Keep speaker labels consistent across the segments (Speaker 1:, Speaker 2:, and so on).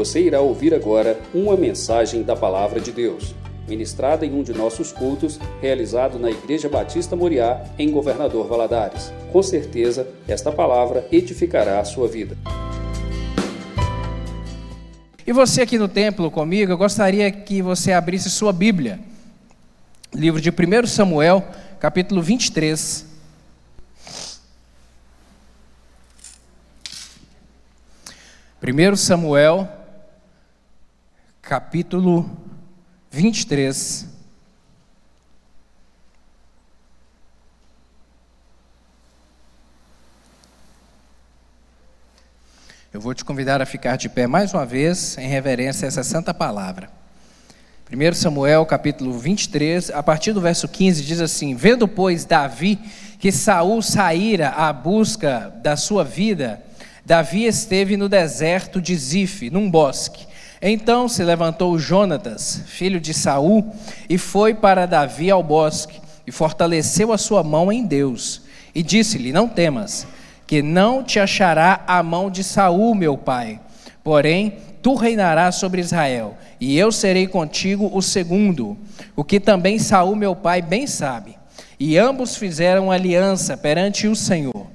Speaker 1: Você irá ouvir agora uma mensagem da Palavra de Deus, ministrada em um de nossos cultos, realizado na Igreja Batista Moriá, em Governador Valadares. Com certeza, esta palavra edificará a sua vida.
Speaker 2: E você aqui no templo comigo, eu gostaria que você abrisse sua Bíblia. Livro de 1 Samuel, capítulo 23. Primeiro Samuel, capítulo 23. Eu vou te convidar a ficar de pé mais uma vez em reverência a essa santa palavra. 1 Samuel capítulo 23, a partir do verso 15, diz assim: Vendo, pois, Davi que Saul saíra à busca da sua vida, Davi esteve no deserto de Zif, num bosque. Então se levantou Jonatas, filho de Saul, e foi para Davi ao bosque, e fortaleceu a sua mão em Deus, e disse-lhe: Não temas, que não te achará a mão de Saul, meu pai. Porém, tu reinarás sobre Israel, e eu serei contigo o segundo, o que também Saul meu pai bem sabe. E ambos fizeram aliança perante o Senhor.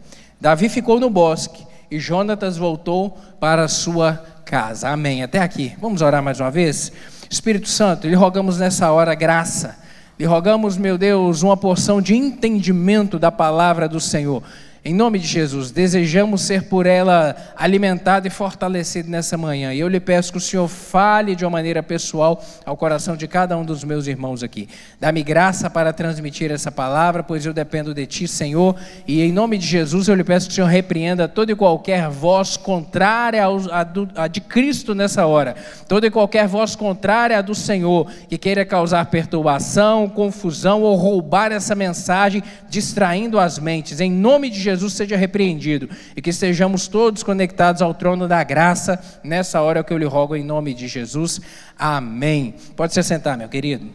Speaker 2: Davi ficou no bosque, e Jonatas voltou para sua casa. Amém. Até aqui. Vamos orar mais uma vez? Espírito Santo, lhe rogamos nessa hora graça. Lhe rogamos, meu Deus, uma porção de entendimento da palavra do Senhor. Em nome de Jesus, desejamos ser por ela alimentado e fortalecido nessa manhã. E eu lhe peço que o Senhor fale de uma maneira pessoal ao coração de cada um dos meus irmãos aqui. Dá-me graça para transmitir essa palavra, pois eu dependo de Ti, Senhor. E em nome de Jesus, eu lhe peço que o Senhor repreenda toda e qualquer voz contrária à de Cristo nessa hora. Toda e qualquer voz contrária à do Senhor, que queira causar perturbação, confusão ou roubar essa mensagem, distraindo as mentes. Em nome de Jesus. Jesus seja repreendido e que estejamos todos conectados ao trono da graça nessa hora que eu lhe rogo em nome de Jesus. Amém. Pode se sentar, meu querido.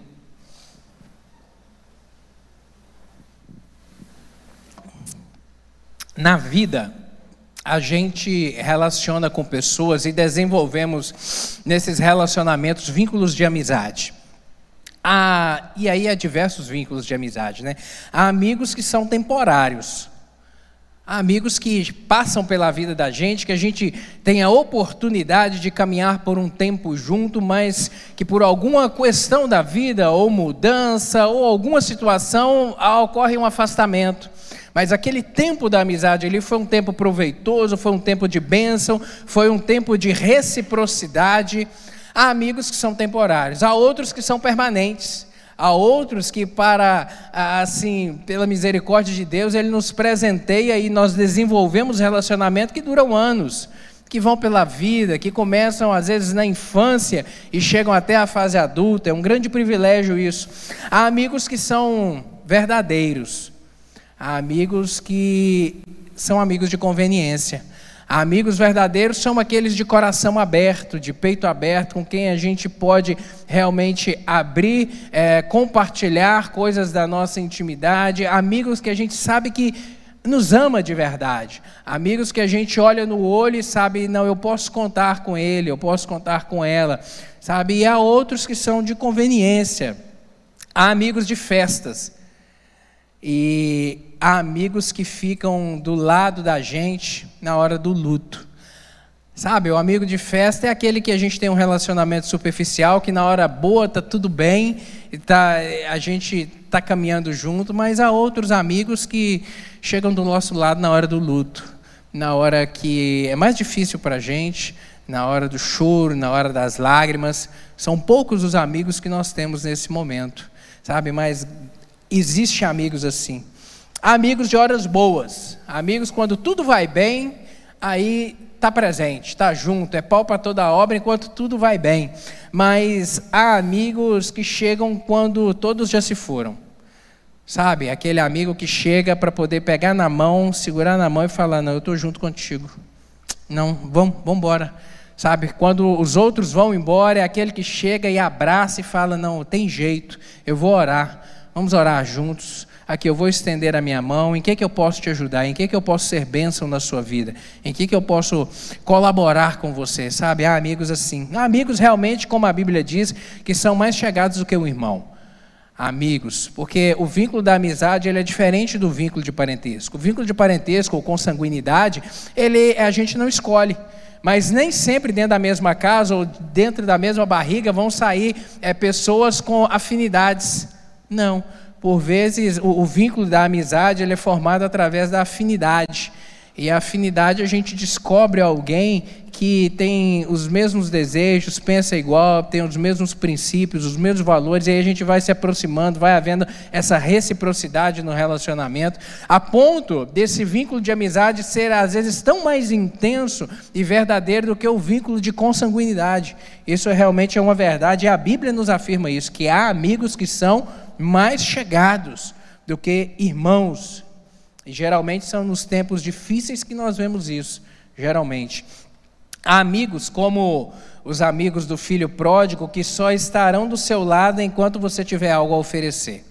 Speaker 2: Na vida, a gente relaciona com pessoas e desenvolvemos nesses relacionamentos vínculos de amizade. Ah, e aí há diversos vínculos de amizade, né? Há amigos que são temporários. Amigos que passam pela vida da gente, que a gente tem a oportunidade de caminhar por um tempo junto, mas que por alguma questão da vida, ou mudança, ou alguma situação, ocorre um afastamento. Mas aquele tempo da amizade ali foi um tempo proveitoso, foi um tempo de bênção, foi um tempo de reciprocidade. Há amigos que são temporários, há outros que são permanentes. Há outros que, para, assim, pela misericórdia de Deus, Ele nos presenteia e nós desenvolvemos relacionamentos que duram anos, que vão pela vida, que começam às vezes na infância e chegam até a fase adulta. É um grande privilégio isso. Há amigos que são verdadeiros, há amigos que são amigos de conveniência. Amigos verdadeiros são aqueles de coração aberto, de peito aberto, com quem a gente pode realmente abrir, é, compartilhar coisas da nossa intimidade. Amigos que a gente sabe que nos ama de verdade. Amigos que a gente olha no olho e sabe, não, eu posso contar com ele, eu posso contar com ela. Sabe? E há outros que são de conveniência. Há amigos de festas. E há amigos que ficam do lado da gente na hora do luto. Sabe, o amigo de festa é aquele que a gente tem um relacionamento superficial, que na hora boa tá tudo bem, tá, a gente está caminhando junto, mas há outros amigos que chegam do nosso lado na hora do luto, na hora que é mais difícil para a gente, na hora do choro, na hora das lágrimas. São poucos os amigos que nós temos nesse momento, sabe? Mas existe amigos assim. Amigos de horas boas. Amigos quando tudo vai bem, aí está presente, está junto, é pau para toda a obra enquanto tudo vai bem. Mas há amigos que chegam quando todos já se foram. Sabe, aquele amigo que chega para poder pegar na mão, segurar na mão e falar: Não, eu estou junto contigo. Não, vamos, vamos embora. Sabe, quando os outros vão embora, é aquele que chega e abraça e fala: Não, tem jeito, eu vou orar, vamos orar juntos aqui eu vou estender a minha mão, em que, que eu posso te ajudar, em que, que eu posso ser bênção na sua vida, em que, que eu posso colaborar com você, sabe? Há amigos assim. Há amigos realmente, como a Bíblia diz, que são mais chegados do que um irmão amigos, porque o vínculo da amizade ele é diferente do vínculo de parentesco. O vínculo de parentesco ou consanguinidade, ele a gente não escolhe. Mas nem sempre dentro da mesma casa ou dentro da mesma barriga vão sair é, pessoas com afinidades. Não. Por vezes o, o vínculo da amizade ele é formado através da afinidade. E a afinidade a gente descobre alguém que tem os mesmos desejos, pensa igual, tem os mesmos princípios, os mesmos valores, e aí a gente vai se aproximando, vai havendo essa reciprocidade no relacionamento, a ponto desse vínculo de amizade ser às vezes tão mais intenso e verdadeiro do que o vínculo de consanguinidade. Isso realmente é uma verdade, e a Bíblia nos afirma isso, que há amigos que são mais chegados do que irmãos. E geralmente são nos tempos difíceis que nós vemos isso, geralmente. Há amigos como os amigos do filho pródigo que só estarão do seu lado enquanto você tiver algo a oferecer.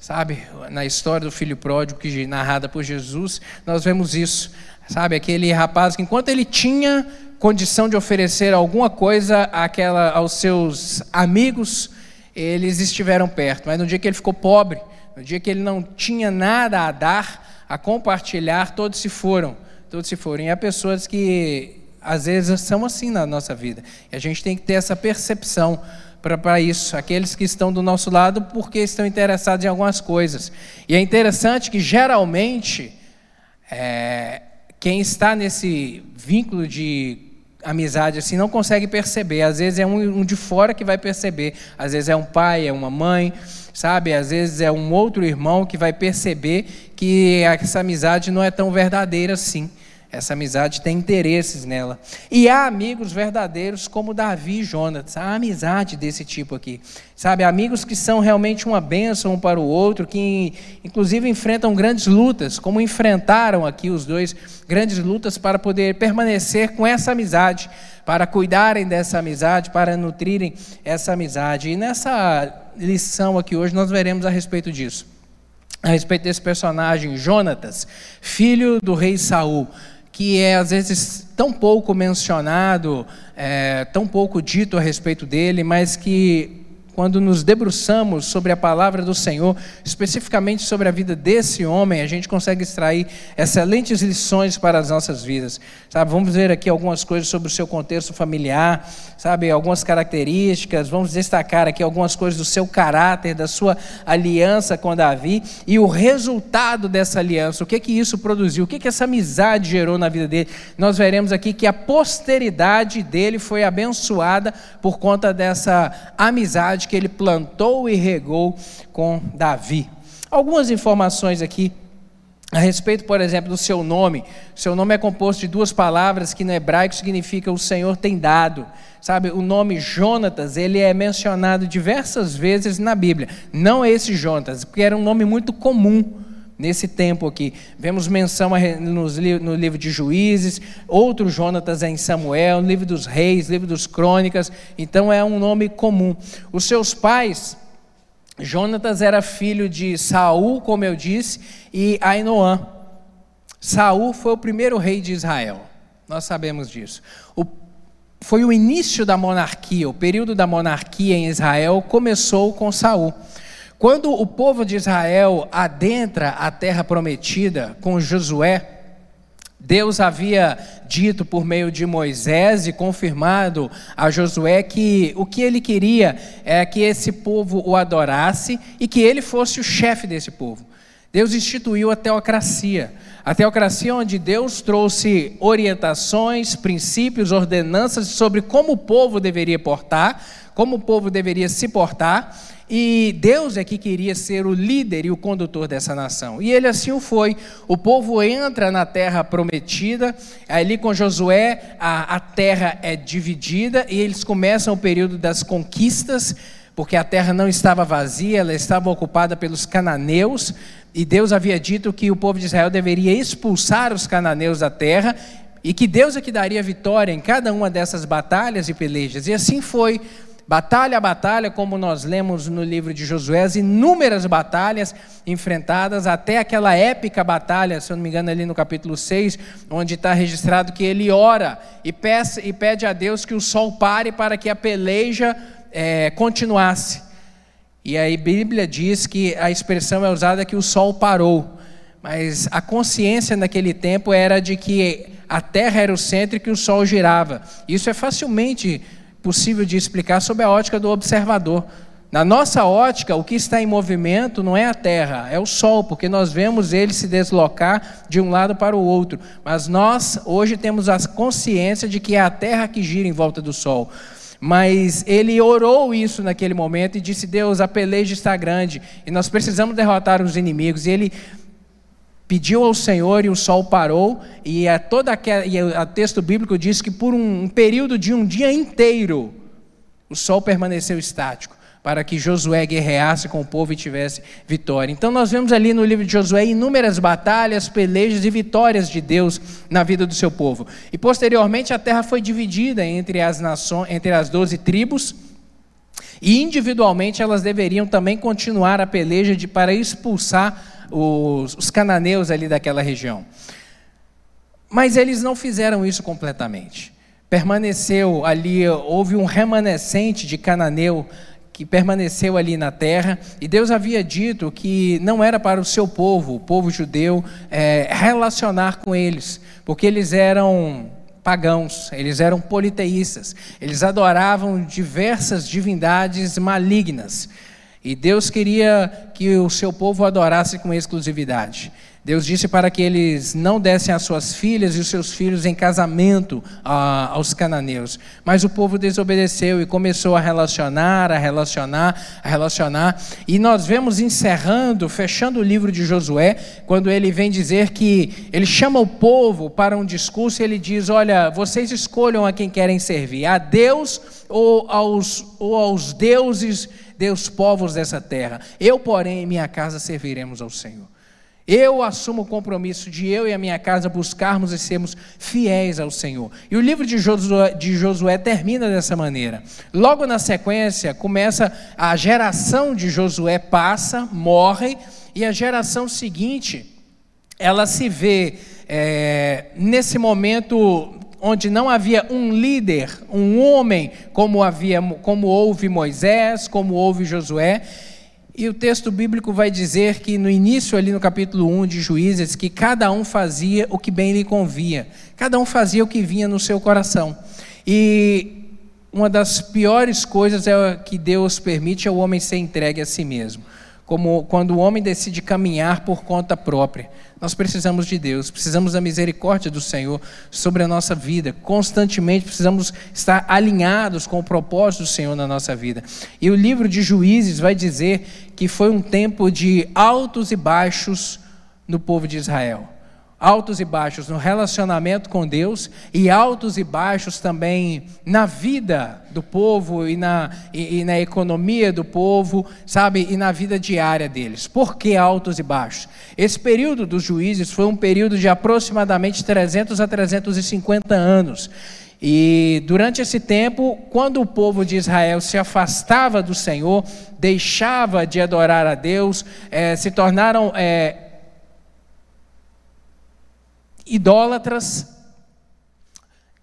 Speaker 2: Sabe, na história do filho pródigo que narrada por Jesus, nós vemos isso. Sabe, aquele rapaz que enquanto ele tinha condição de oferecer alguma coisa àquela, aos seus amigos, eles estiveram perto. Mas no dia que ele ficou pobre, no dia que ele não tinha nada a dar, a compartilhar, todos se foram. Todos se foram. E há pessoas que às vezes são assim na nossa vida. E a gente tem que ter essa percepção para isso. Aqueles que estão do nosso lado porque estão interessados em algumas coisas. E é interessante que geralmente é, quem está nesse vínculo de amizade assim não consegue perceber. Às vezes é um, um, de fora que vai perceber. Às vezes é um pai, é uma mãe, sabe? Às vezes é um outro irmão que vai perceber que essa amizade não é tão verdadeira assim. Essa amizade tem interesses nela. E há amigos verdadeiros como Davi e Jonas. Há amizade desse tipo aqui. Sabe, amigos que são realmente uma bênção um para o outro, que inclusive enfrentam grandes lutas, como enfrentaram aqui os dois grandes lutas para poder permanecer com essa amizade, para cuidarem dessa amizade, para nutrirem essa amizade. E nessa lição aqui hoje nós veremos a respeito disso. A respeito desse personagem, Jonatas, filho do rei Saul que é às vezes tão pouco mencionado, é, tão pouco dito a respeito dele, mas que quando nos debruçamos sobre a palavra do Senhor, especificamente sobre a vida desse homem, a gente consegue extrair excelentes lições para as nossas vidas. Sabe, vamos ver aqui algumas coisas sobre o seu contexto familiar, sabe, algumas características, vamos destacar aqui algumas coisas do seu caráter, da sua aliança com Davi e o resultado dessa aliança, o que que isso produziu, o que que essa amizade gerou na vida dele. Nós veremos aqui que a posteridade dele foi abençoada por conta dessa amizade que ele plantou e regou com Davi. Algumas informações aqui a respeito, por exemplo, do seu nome. seu nome é composto de duas palavras que no hebraico significa o Senhor tem dado. Sabe, o nome Jonatas, ele é mencionado diversas vezes na Bíblia. Não esse Jonatas, porque era um nome muito comum nesse tempo aqui. Vemos menção no livro de Juízes, outro Jonatas é em Samuel, no livro dos Reis, livro dos Crônicas, então é um nome comum. Os seus pais, Jonatas era filho de Saul, como eu disse, e Ainoã. Saul foi o primeiro rei de Israel. Nós sabemos disso. O, foi o início da monarquia, o período da monarquia em Israel começou com Saul. Quando o povo de Israel adentra a terra prometida com Josué, Deus havia dito por meio de Moisés e confirmado a Josué que o que ele queria é que esse povo o adorasse e que ele fosse o chefe desse povo. Deus instituiu a teocracia. A teocracia onde Deus trouxe orientações, princípios, ordenanças sobre como o povo deveria portar, como o povo deveria se portar, e Deus é que queria ser o líder e o condutor dessa nação. E ele assim o foi. O povo entra na terra prometida, ali com Josué, a, a terra é dividida e eles começam o período das conquistas, porque a terra não estava vazia, ela estava ocupada pelos cananeus. E Deus havia dito que o povo de Israel deveria expulsar os cananeus da terra e que Deus é que daria vitória em cada uma dessas batalhas e pelejas. E assim foi. Batalha a batalha, como nós lemos no livro de Josué, as inúmeras batalhas enfrentadas, até aquela épica batalha, se eu não me engano, ali no capítulo 6, onde está registrado que ele ora e, peça, e pede a Deus que o sol pare para que a peleja é, continuasse. E aí a Bíblia diz que a expressão é usada que o sol parou. Mas a consciência naquele tempo era de que a Terra era o centro e que o Sol girava. Isso é facilmente possível de explicar sob a ótica do observador. Na nossa ótica, o que está em movimento não é a Terra, é o Sol, porque nós vemos ele se deslocar de um lado para o outro. Mas nós hoje temos a consciência de que é a Terra que gira em volta do Sol. Mas ele orou isso naquele momento e disse: Deus, a peleja está grande e nós precisamos derrotar os inimigos. E ele pediu ao Senhor e o sol parou, e a toda aquela, e o texto bíblico diz que por um, um período de um dia inteiro, o sol permaneceu estático, para que Josué guerreasse com o povo e tivesse vitória. Então nós vemos ali no livro de Josué inúmeras batalhas, pelejas e vitórias de Deus na vida do seu povo. E posteriormente a terra foi dividida entre as nações, entre as doze tribos, e individualmente elas deveriam também continuar a peleja de, para expulsar os, os cananeus ali daquela região. Mas eles não fizeram isso completamente. Permaneceu ali, houve um remanescente de cananeu que permaneceu ali na terra, e Deus havia dito que não era para o seu povo, o povo judeu, é, relacionar com eles, porque eles eram pagãos, eles eram politeístas, eles adoravam diversas divindades malignas. E Deus queria que o seu povo adorasse com exclusividade. Deus disse para que eles não dessem as suas filhas e os seus filhos em casamento a, aos cananeus. Mas o povo desobedeceu e começou a relacionar, a relacionar, a relacionar. E nós vemos encerrando, fechando o livro de Josué, quando ele vem dizer que ele chama o povo para um discurso e ele diz: Olha, vocês escolham a quem querem servir, a Deus ou aos, ou aos deuses Deus, povos dessa terra. Eu, porém, em minha casa serviremos ao Senhor. Eu assumo o compromisso de eu e a minha casa buscarmos e sermos fiéis ao Senhor. E o livro de Josué, de Josué, termina dessa maneira. Logo na sequência, começa a geração de Josué passa, morre, e a geração seguinte, ela se vê é, nesse momento onde não havia um líder, um homem, como havia, como houve Moisés, como houve Josué. E o texto bíblico vai dizer que no início ali no capítulo 1 de Juízes que cada um fazia o que bem lhe convia. Cada um fazia o que vinha no seu coração. E uma das piores coisas é que Deus permite é o homem ser entregue a si mesmo como quando o homem decide caminhar por conta própria. Nós precisamos de Deus, precisamos da misericórdia do Senhor sobre a nossa vida. Constantemente precisamos estar alinhados com o propósito do Senhor na nossa vida. E o livro de Juízes vai dizer que foi um tempo de altos e baixos no povo de Israel altos e baixos no relacionamento com Deus e altos e baixos também na vida do povo e na, e, e na economia do povo, sabe, e na vida diária deles. Por que altos e baixos? Esse período dos juízes foi um período de aproximadamente 300 a 350 anos. E durante esse tempo, quando o povo de Israel se afastava do Senhor, deixava de adorar a Deus, é, se tornaram é, idólatras,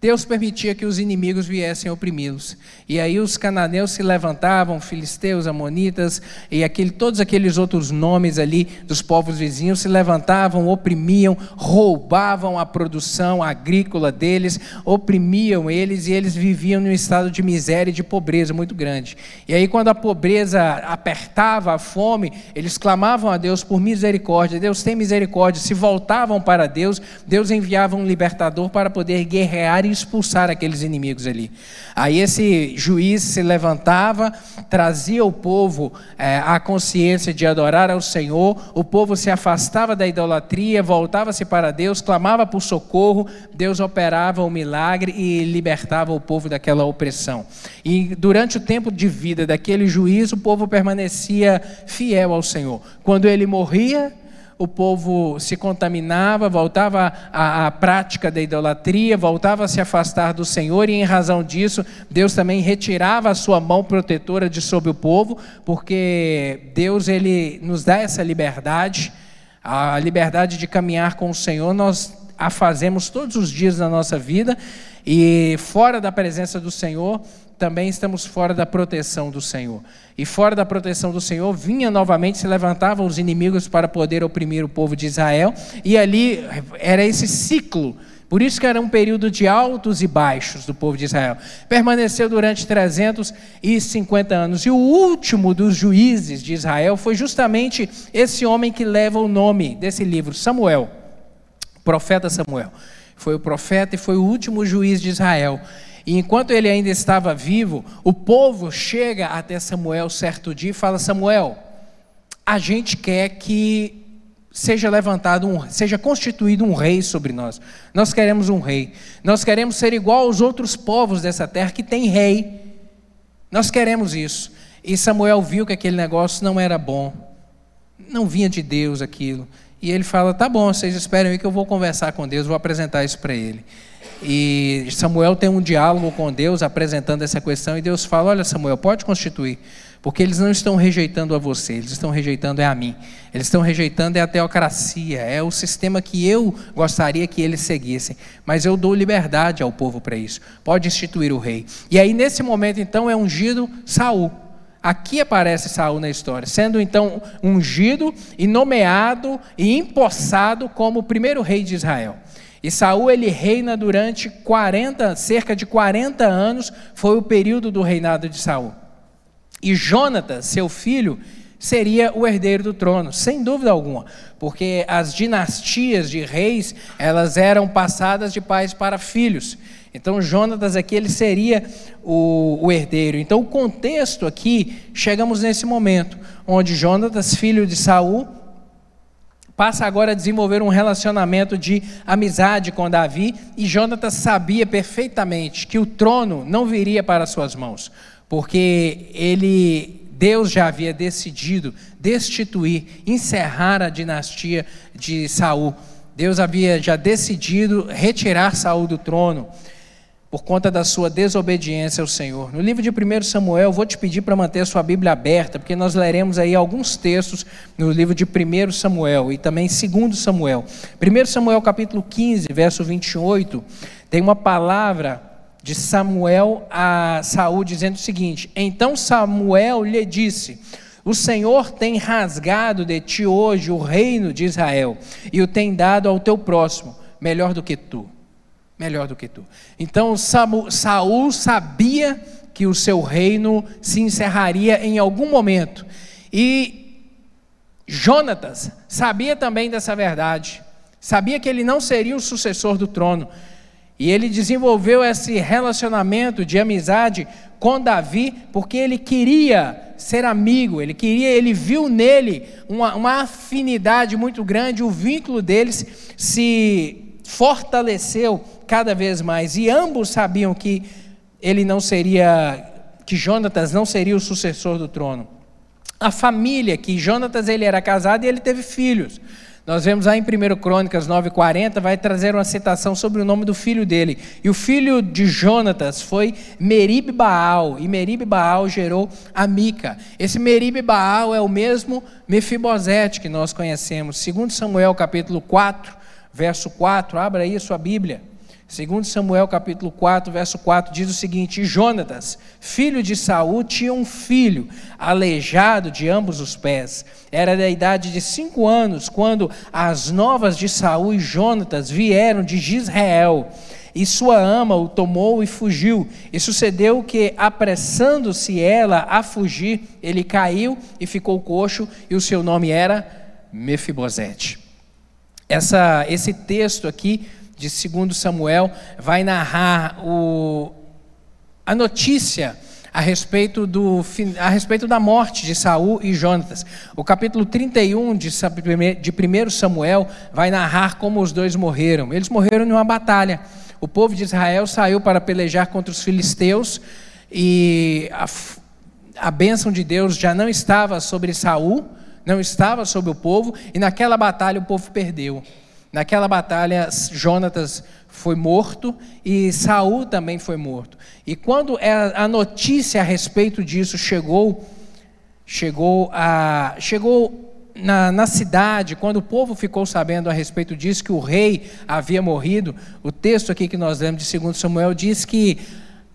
Speaker 2: Deus permitia que os inimigos viessem oprimi-los. E aí os cananeus se levantavam, filisteus, amonitas e aquele, todos aqueles outros nomes ali dos povos vizinhos se levantavam, oprimiam, roubavam a produção agrícola deles, oprimiam eles e eles viviam num estado de miséria e de pobreza muito grande. E aí quando a pobreza apertava a fome, eles clamavam a Deus por misericórdia. Deus tem misericórdia. Se voltavam para Deus, Deus enviava um libertador para poder guerrear e expulsar aqueles inimigos ali. Aí esse juiz se levantava, trazia o povo é, à consciência de adorar ao Senhor, o povo se afastava da idolatria, voltava-se para Deus, clamava por socorro, Deus operava o milagre e libertava o povo daquela opressão. E durante o tempo de vida daquele juiz, o povo permanecia fiel ao Senhor. Quando ele morria, o povo se contaminava, voltava à, à, prática da idolatria, voltava a se afastar do Senhor, e em razão disso, Deus também retirava a sua mão protetora de sobre o povo, porque Deus ele nos dá essa liberdade, a liberdade de caminhar com o Senhor, nós a fazemos todos os dias da nossa vida, e fora da presença do Senhor, também estamos fora da proteção do Senhor. E fora da proteção do Senhor, vinha novamente, se levantavam os inimigos para poder oprimir o povo de Israel, e ali era esse ciclo. Por isso que era um período de altos e baixos do povo de Israel. Permaneceu durante 350 anos. E o último dos juízes de Israel foi justamente esse homem que leva o nome desse livro, Samuel, profeta Samuel. Foi o profeta e foi o último juiz de Israel. E enquanto ele ainda estava vivo, o povo chega até Samuel certo dia e fala: Samuel, a gente quer que seja levantado, um, seja constituído um rei sobre nós. Nós queremos um rei. Nós queremos ser igual aos outros povos dessa terra que tem rei. Nós queremos isso. E Samuel viu que aquele negócio não era bom. Não vinha de Deus aquilo. E ele fala: tá bom, vocês esperem aí que eu vou conversar com Deus, vou apresentar isso para ele. E Samuel tem um diálogo com Deus apresentando essa questão e Deus fala: Olha, Samuel, pode constituir, porque eles não estão rejeitando a você, eles estão rejeitando é a mim. Eles estão rejeitando é a teocracia, é o sistema que eu gostaria que eles seguissem. Mas eu dou liberdade ao povo para isso. Pode instituir o rei. E aí nesse momento então é ungido Saul. Aqui aparece Saul na história, sendo então ungido e nomeado e empossado como o primeiro rei de Israel. E Saul ele reina durante 40, cerca de 40 anos, foi o período do reinado de Saul. E Jonatas, seu filho, seria o herdeiro do trono, sem dúvida alguma, porque as dinastias de reis, elas eram passadas de pais para filhos. Então Jonatas aqui ele seria o, o herdeiro. Então o contexto aqui, chegamos nesse momento, onde Jonatas, filho de Saul, passa agora a desenvolver um relacionamento de amizade com Davi, e Jonatas sabia perfeitamente que o trono não viria para suas mãos, porque ele Deus já havia decidido destituir, encerrar a dinastia de Saul. Deus havia já decidido retirar Saul do trono por conta da sua desobediência ao Senhor. No livro de 1 Samuel, vou te pedir para manter a sua Bíblia aberta, porque nós leremos aí alguns textos no livro de 1 Samuel e também 2 Samuel. 1 Samuel capítulo 15, verso 28, tem uma palavra de Samuel a Saul dizendo o seguinte: Então Samuel lhe disse: o Senhor tem rasgado de ti hoje o reino de Israel e o tem dado ao teu próximo, melhor do que tu melhor do que tu. Então Saul sabia que o seu reino se encerraria em algum momento. E Jonatas sabia também dessa verdade. Sabia que ele não seria o sucessor do trono. E ele desenvolveu esse relacionamento de amizade com Davi, porque ele queria ser amigo, ele queria, ele viu nele uma, uma afinidade muito grande, o vínculo deles se fortaleceu cada vez mais. E ambos sabiam que ele não seria, que Jonatas não seria o sucessor do trono. A família, que Jonatas ele era casado e ele teve filhos. Nós vemos aí em 1 Crônicas 9,40, vai trazer uma citação sobre o nome do filho dele. E o filho de Jonatas foi Merib Baal, e Merib Baal gerou a Mica. Esse Merib Baal é o mesmo Mefibosete que nós conhecemos. Segundo Samuel capítulo 4, verso 4, abra aí a sua Bíblia. Segundo Samuel capítulo 4, verso 4 diz o seguinte: Jonatas, filho de Saul, tinha um filho aleijado de ambos os pés. Era da idade de cinco anos quando as novas de Saul e Jonatas vieram de Gisrael. E sua ama o tomou e fugiu. E sucedeu que, apressando-se ela a fugir, ele caiu e ficou coxo, e o seu nome era Mefibosete. Essa, esse texto aqui de 2 Samuel vai narrar o, a notícia a respeito, do, a respeito da morte de Saul e Jonatas. O capítulo 31 de, de 1 Samuel vai narrar como os dois morreram. Eles morreram em uma batalha. O povo de Israel saiu para pelejar contra os filisteus e a, a bênção de Deus já não estava sobre Saul, não estava sobre o povo, e naquela batalha o povo perdeu. Naquela batalha, Jonatas foi morto e Saul também foi morto. E quando é, a notícia a respeito disso chegou, chegou a chegou na, na, cidade, quando o povo ficou sabendo a respeito disso, que o rei havia morrido, o texto aqui que nós lemos de 2 Samuel diz que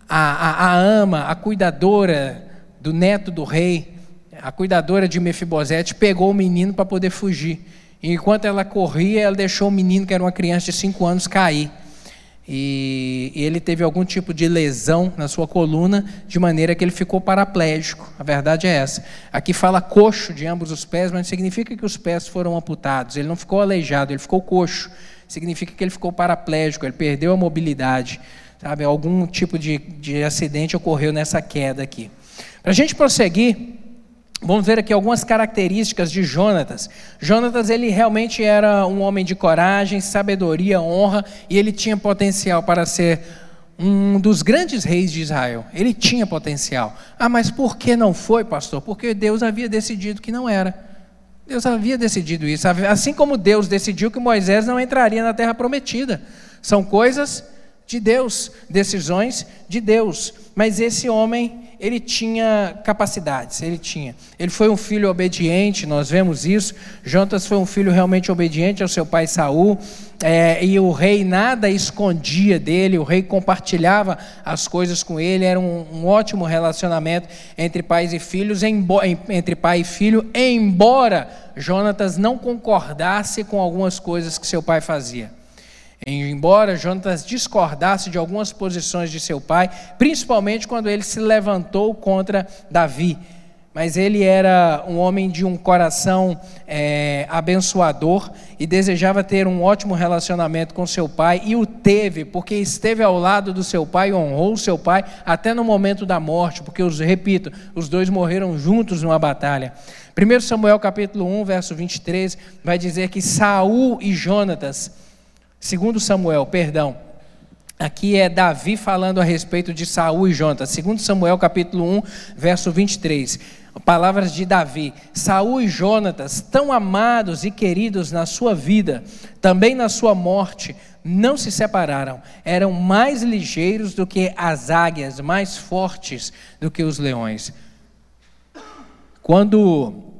Speaker 2: a, a, a ama, a cuidadora do neto do rei, a cuidadora de Mefibosete, pegou o menino para poder fugir. Enquanto ela corria, ela deixou o menino, que era uma criança de 5 anos, cair. E, e ele teve algum tipo de lesão na sua coluna, de maneira que ele ficou paraplégico. A verdade é essa. Aqui fala coxo de ambos os pés, mas significa que os pés foram amputados. Ele não ficou aleijado, ele ficou coxo. Significa que ele ficou paraplégico, ele perdeu a mobilidade. Sabe, algum tipo de, de acidente ocorreu nessa queda aqui. Para a gente prosseguir, Vamos ver aqui algumas características de Jonatas. Jonatas, ele realmente era um homem de coragem, sabedoria, honra, e ele tinha potencial para ser um dos grandes reis de Israel. Ele tinha potencial. Ah, mas por que não foi, pastor? Porque Deus havia decidido que não era. Deus havia decidido isso. Assim como Deus decidiu que Moisés não entraria na terra prometida. São coisas de Deus, decisões de Deus. Mas esse homem ele tinha capacidades, ele tinha. Ele foi um filho obediente, nós vemos isso. Jonas foi um filho realmente obediente ao seu pai Saul, é, e o rei nada escondia dele, o rei compartilhava as coisas com ele, era um, um ótimo relacionamento entre pais e filhos, entre pai e filho, embora Jonatas não concordasse com algumas coisas que seu pai fazia. Embora Jonatas discordasse de algumas posições de seu pai, principalmente quando ele se levantou contra Davi, mas ele era um homem de um coração é, abençoador e desejava ter um ótimo relacionamento com seu pai, e o teve, porque esteve ao lado do seu pai, honrou seu pai até no momento da morte, porque, os, repito, os dois morreram juntos numa batalha. 1 Samuel capítulo 1, verso 23, vai dizer que Saul e Jonatas Segundo Samuel, perdão. Aqui é Davi falando a respeito de Saul e Jonatas. Segundo Samuel, capítulo 1, verso 23. Palavras de Davi. Saul e Jonatas, tão amados e queridos na sua vida, também na sua morte, não se separaram. Eram mais ligeiros do que as águias, mais fortes do que os leões. Quando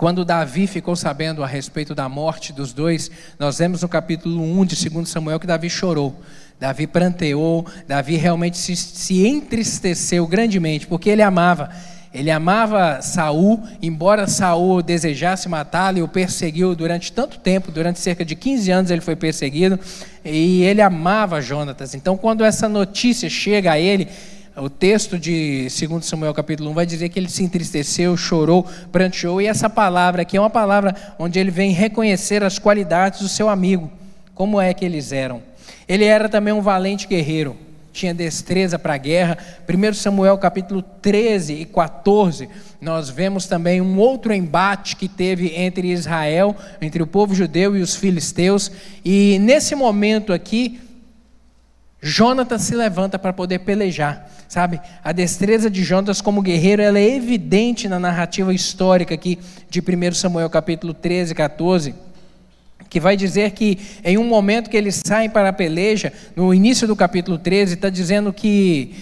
Speaker 2: quando Davi ficou sabendo a respeito da morte dos dois, nós vemos no capítulo 1 de 2 Samuel que Davi chorou. Davi pranteou, Davi realmente se, se entristeceu grandemente, porque ele amava. Ele amava Saul, embora Saul desejasse matá-lo e o perseguiu durante tanto tempo, durante cerca de 15 anos ele foi perseguido, e ele amava Jonatas. Então, quando essa notícia chega a ele, o texto de 2 Samuel capítulo 1 vai dizer que ele se entristeceu, chorou, pranteou, e essa palavra aqui é uma palavra onde ele vem reconhecer as qualidades do seu amigo, como é que eles eram. Ele era também um valente guerreiro, tinha destreza para a guerra. 1 Samuel capítulo 13 e 14, nós vemos também um outro embate que teve entre Israel, entre o povo judeu e os filisteus, e nesse momento aqui, Jonatas se levanta para poder pelejar, sabe? A destreza de Jonatas como guerreiro, ela é evidente na narrativa histórica aqui de 1 Samuel capítulo 13, 14, que vai dizer que em um momento que eles saem para a peleja, no início do capítulo 13, está dizendo que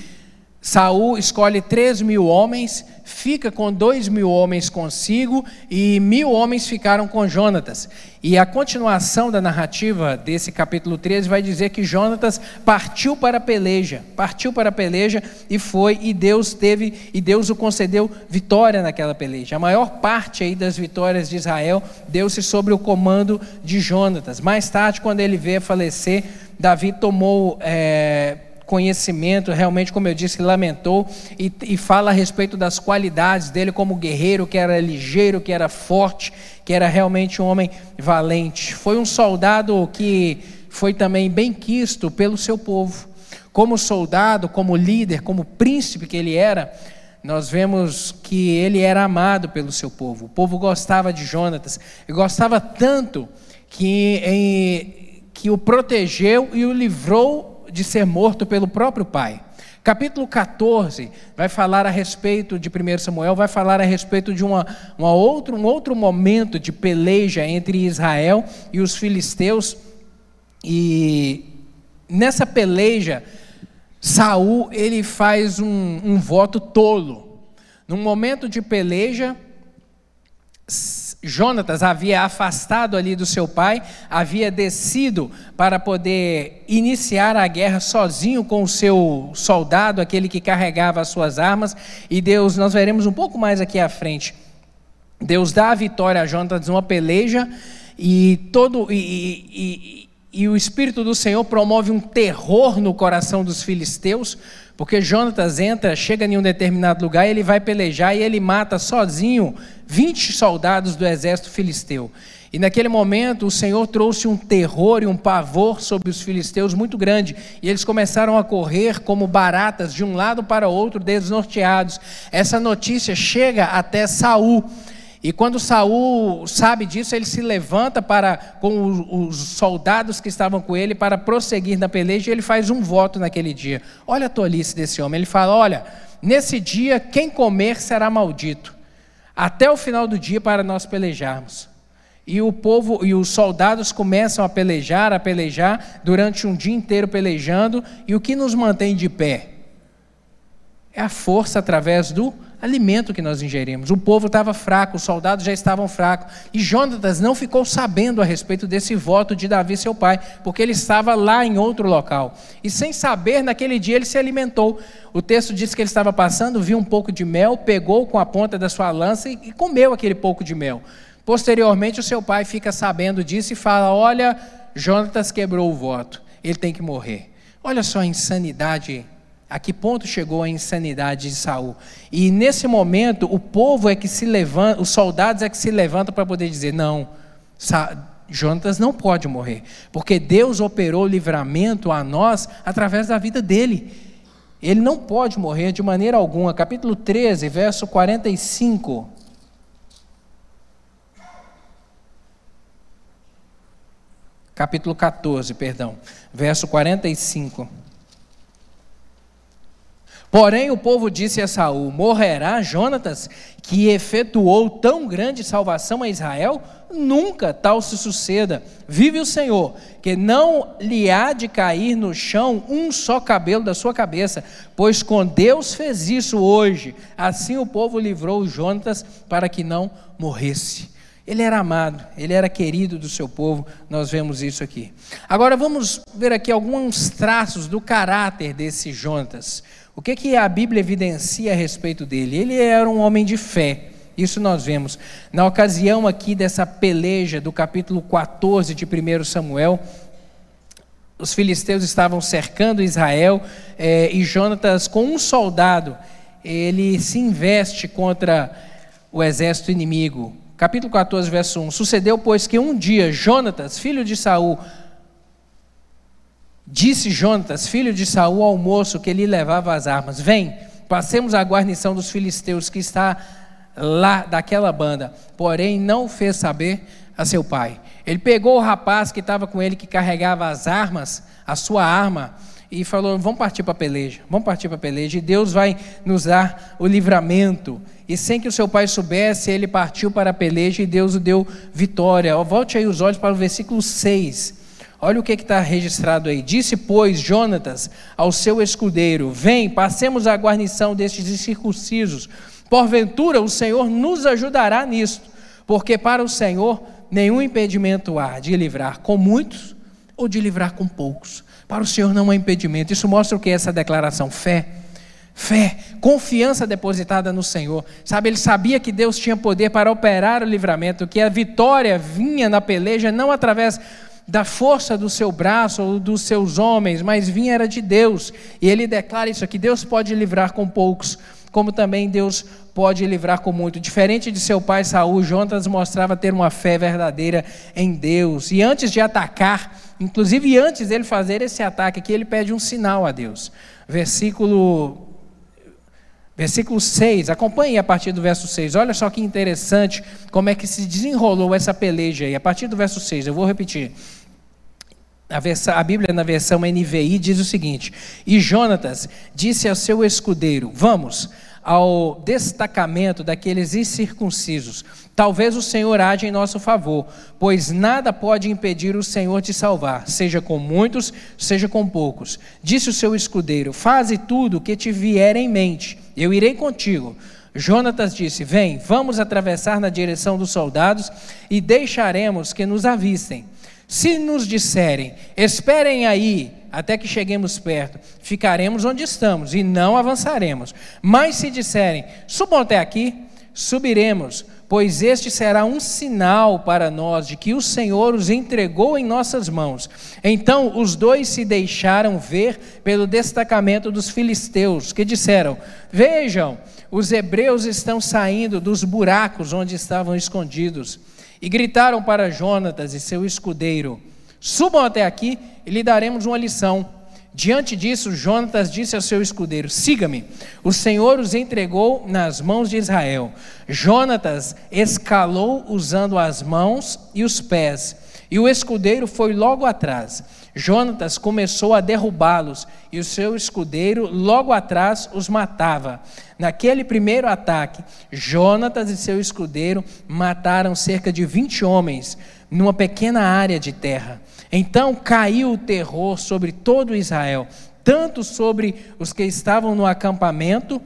Speaker 2: Saul escolhe três mil homens, fica com dois mil homens consigo e mil homens ficaram com Jonatas. E a continuação da narrativa desse capítulo 13 vai dizer que Jonatas partiu para a peleja, partiu para a peleja e foi e Deus teve e Deus o concedeu vitória naquela peleja. A maior parte aí das vitórias de Israel deu-se sobre o comando de Jonatas. Mais tarde, quando ele veio falecer, Davi tomou é, conhecimento, realmente, como eu disse, lamentou e, e fala a respeito das qualidades dele como guerreiro, que era ligeiro, que era forte, que era realmente um homem valente. Foi um soldado que foi também bem quisto pelo seu povo. Como soldado, como líder, como príncipe que ele era, nós vemos que ele era amado pelo seu povo. O povo gostava de Jonatas, e gostava tanto que, em, que o protegeu e o livrou de ser morto pelo próprio pai. Capítulo 14 vai falar a respeito de 1 Samuel, vai falar a respeito de uma, uma outro, um outro momento de peleja entre Israel e os filisteus. E nessa peleja, Saul ele faz um, um voto tolo. Num momento de peleja, Jonatas havia afastado ali do seu pai, havia descido para poder iniciar a guerra sozinho com o seu soldado, aquele que carregava as suas armas, e Deus, nós veremos um pouco mais aqui à frente. Deus dá a vitória a Jonatas numa peleja e todo e, e, e, e o espírito do Senhor promove um terror no coração dos filisteus, porque Jonatas entra, chega em um determinado lugar, ele vai pelejar e ele mata sozinho 20 soldados do exército filisteu. E naquele momento o Senhor trouxe um terror e um pavor sobre os filisteus muito grande. E eles começaram a correr como baratas de um lado para o outro, desnorteados. Essa notícia chega até Saul. E quando Saul sabe disso, ele se levanta para com os soldados que estavam com ele para prosseguir na peleja e ele faz um voto naquele dia. Olha a tolice desse homem. Ele fala: "Olha, nesse dia quem comer será maldito, até o final do dia para nós pelejarmos". E o povo e os soldados começam a pelejar, a pelejar durante um dia inteiro pelejando, e o que nos mantém de pé é a força através do alimento que nós ingerimos. O povo estava fraco, os soldados já estavam fracos. E Jonatas não ficou sabendo a respeito desse voto de Davi, seu pai, porque ele estava lá em outro local. E sem saber, naquele dia ele se alimentou. O texto diz que ele estava passando, viu um pouco de mel, pegou com a ponta da sua lança e comeu aquele pouco de mel. Posteriormente, o seu pai fica sabendo disso e fala: Olha, Jonatas quebrou o voto, ele tem que morrer. Olha só a insanidade a que ponto chegou a insanidade de Saul? E nesse momento, o povo é que se levanta, os soldados é que se levantam para poder dizer: não, Jonatas não pode morrer, porque Deus operou livramento a nós através da vida dele. Ele não pode morrer de maneira alguma. Capítulo 13, verso 45. Capítulo 14, perdão, verso 45. Porém, o povo disse a Saul: Morrerá Jonatas, que efetuou tão grande salvação a Israel? Nunca tal se suceda. Vive o Senhor, que não lhe há de cair no chão um só cabelo da sua cabeça, pois com Deus fez isso hoje. Assim o povo livrou Jonatas para que não morresse. Ele era amado, ele era querido do seu povo, nós vemos isso aqui. Agora vamos ver aqui alguns traços do caráter desse Jonatas. O que, que a Bíblia evidencia a respeito dele? Ele era um homem de fé. Isso nós vemos. Na ocasião aqui dessa peleja do capítulo 14 de 1 Samuel, os filisteus estavam cercando Israel eh, e Jonatas, com um soldado, ele se investe contra o exército inimigo. Capítulo 14, verso 1. Sucedeu, pois, que um dia Jonatas, filho de Saul, Disse Jonatas, filho de Saul, ao moço que lhe levava as armas: Vem, passemos a guarnição dos filisteus que está lá daquela banda. Porém, não fez saber a seu pai. Ele pegou o rapaz que estava com ele, que carregava as armas, a sua arma, e falou: Vamos partir para a peleja, vamos partir para a peleja, e Deus vai nos dar o livramento. E sem que o seu pai soubesse, ele partiu para a peleja e Deus o deu vitória. Volte aí os olhos para o versículo 6. Olha o que está registrado aí. Disse, pois, Jonatas ao seu escudeiro: Vem, passemos a guarnição destes incircuncisos. Porventura o Senhor nos ajudará nisto, porque para o Senhor nenhum impedimento há de livrar com muitos ou de livrar com poucos. Para o Senhor não há impedimento. Isso mostra o que é essa declaração? Fé. Fé, confiança depositada no Senhor. Sabe, ele sabia que Deus tinha poder para operar o livramento, que a vitória vinha na peleja não através da força do seu braço ou dos seus homens, mas vinha era de Deus. E ele declara isso aqui: Deus pode livrar com poucos, como também Deus pode livrar com muito. Diferente de seu pai Saul, Jonas mostrava ter uma fé verdadeira em Deus. E antes de atacar, inclusive antes dele fazer esse ataque aqui, ele pede um sinal a Deus. Versículo Versículo 6, acompanhe a partir do verso 6. Olha só que interessante como é que se desenrolou essa peleja aí. A partir do verso 6, eu vou repetir. A, a Bíblia na versão NVI diz o seguinte: E Jonatas disse ao seu escudeiro: Vamos ao destacamento daqueles incircuncisos. Talvez o Senhor age em nosso favor, pois nada pode impedir o Senhor de salvar, seja com muitos, seja com poucos. Disse o seu escudeiro: Faze tudo o que te vier em mente, eu irei contigo. Jonatas disse: Vem, vamos atravessar na direção dos soldados e deixaremos que nos avistem. Se nos disserem, esperem aí até que cheguemos perto, ficaremos onde estamos e não avançaremos. Mas se disserem, subam até aqui, subiremos, pois este será um sinal para nós de que o Senhor os entregou em nossas mãos. Então os dois se deixaram ver pelo destacamento dos filisteus, que disseram: Vejam, os hebreus estão saindo dos buracos onde estavam escondidos. E gritaram para Jonatas e seu escudeiro: Subam até aqui e lhe daremos uma lição. Diante disso, Jonatas disse ao seu escudeiro: Siga-me, o Senhor os entregou nas mãos de Israel. Jonatas escalou usando as mãos e os pés, e o escudeiro foi logo atrás. Jonatas começou a derrubá-los, e o seu escudeiro logo atrás os matava. Naquele primeiro ataque, Jonatas e seu escudeiro mataram cerca de 20 homens numa pequena área de terra. Então caiu o terror sobre todo Israel, tanto sobre os que estavam no acampamento,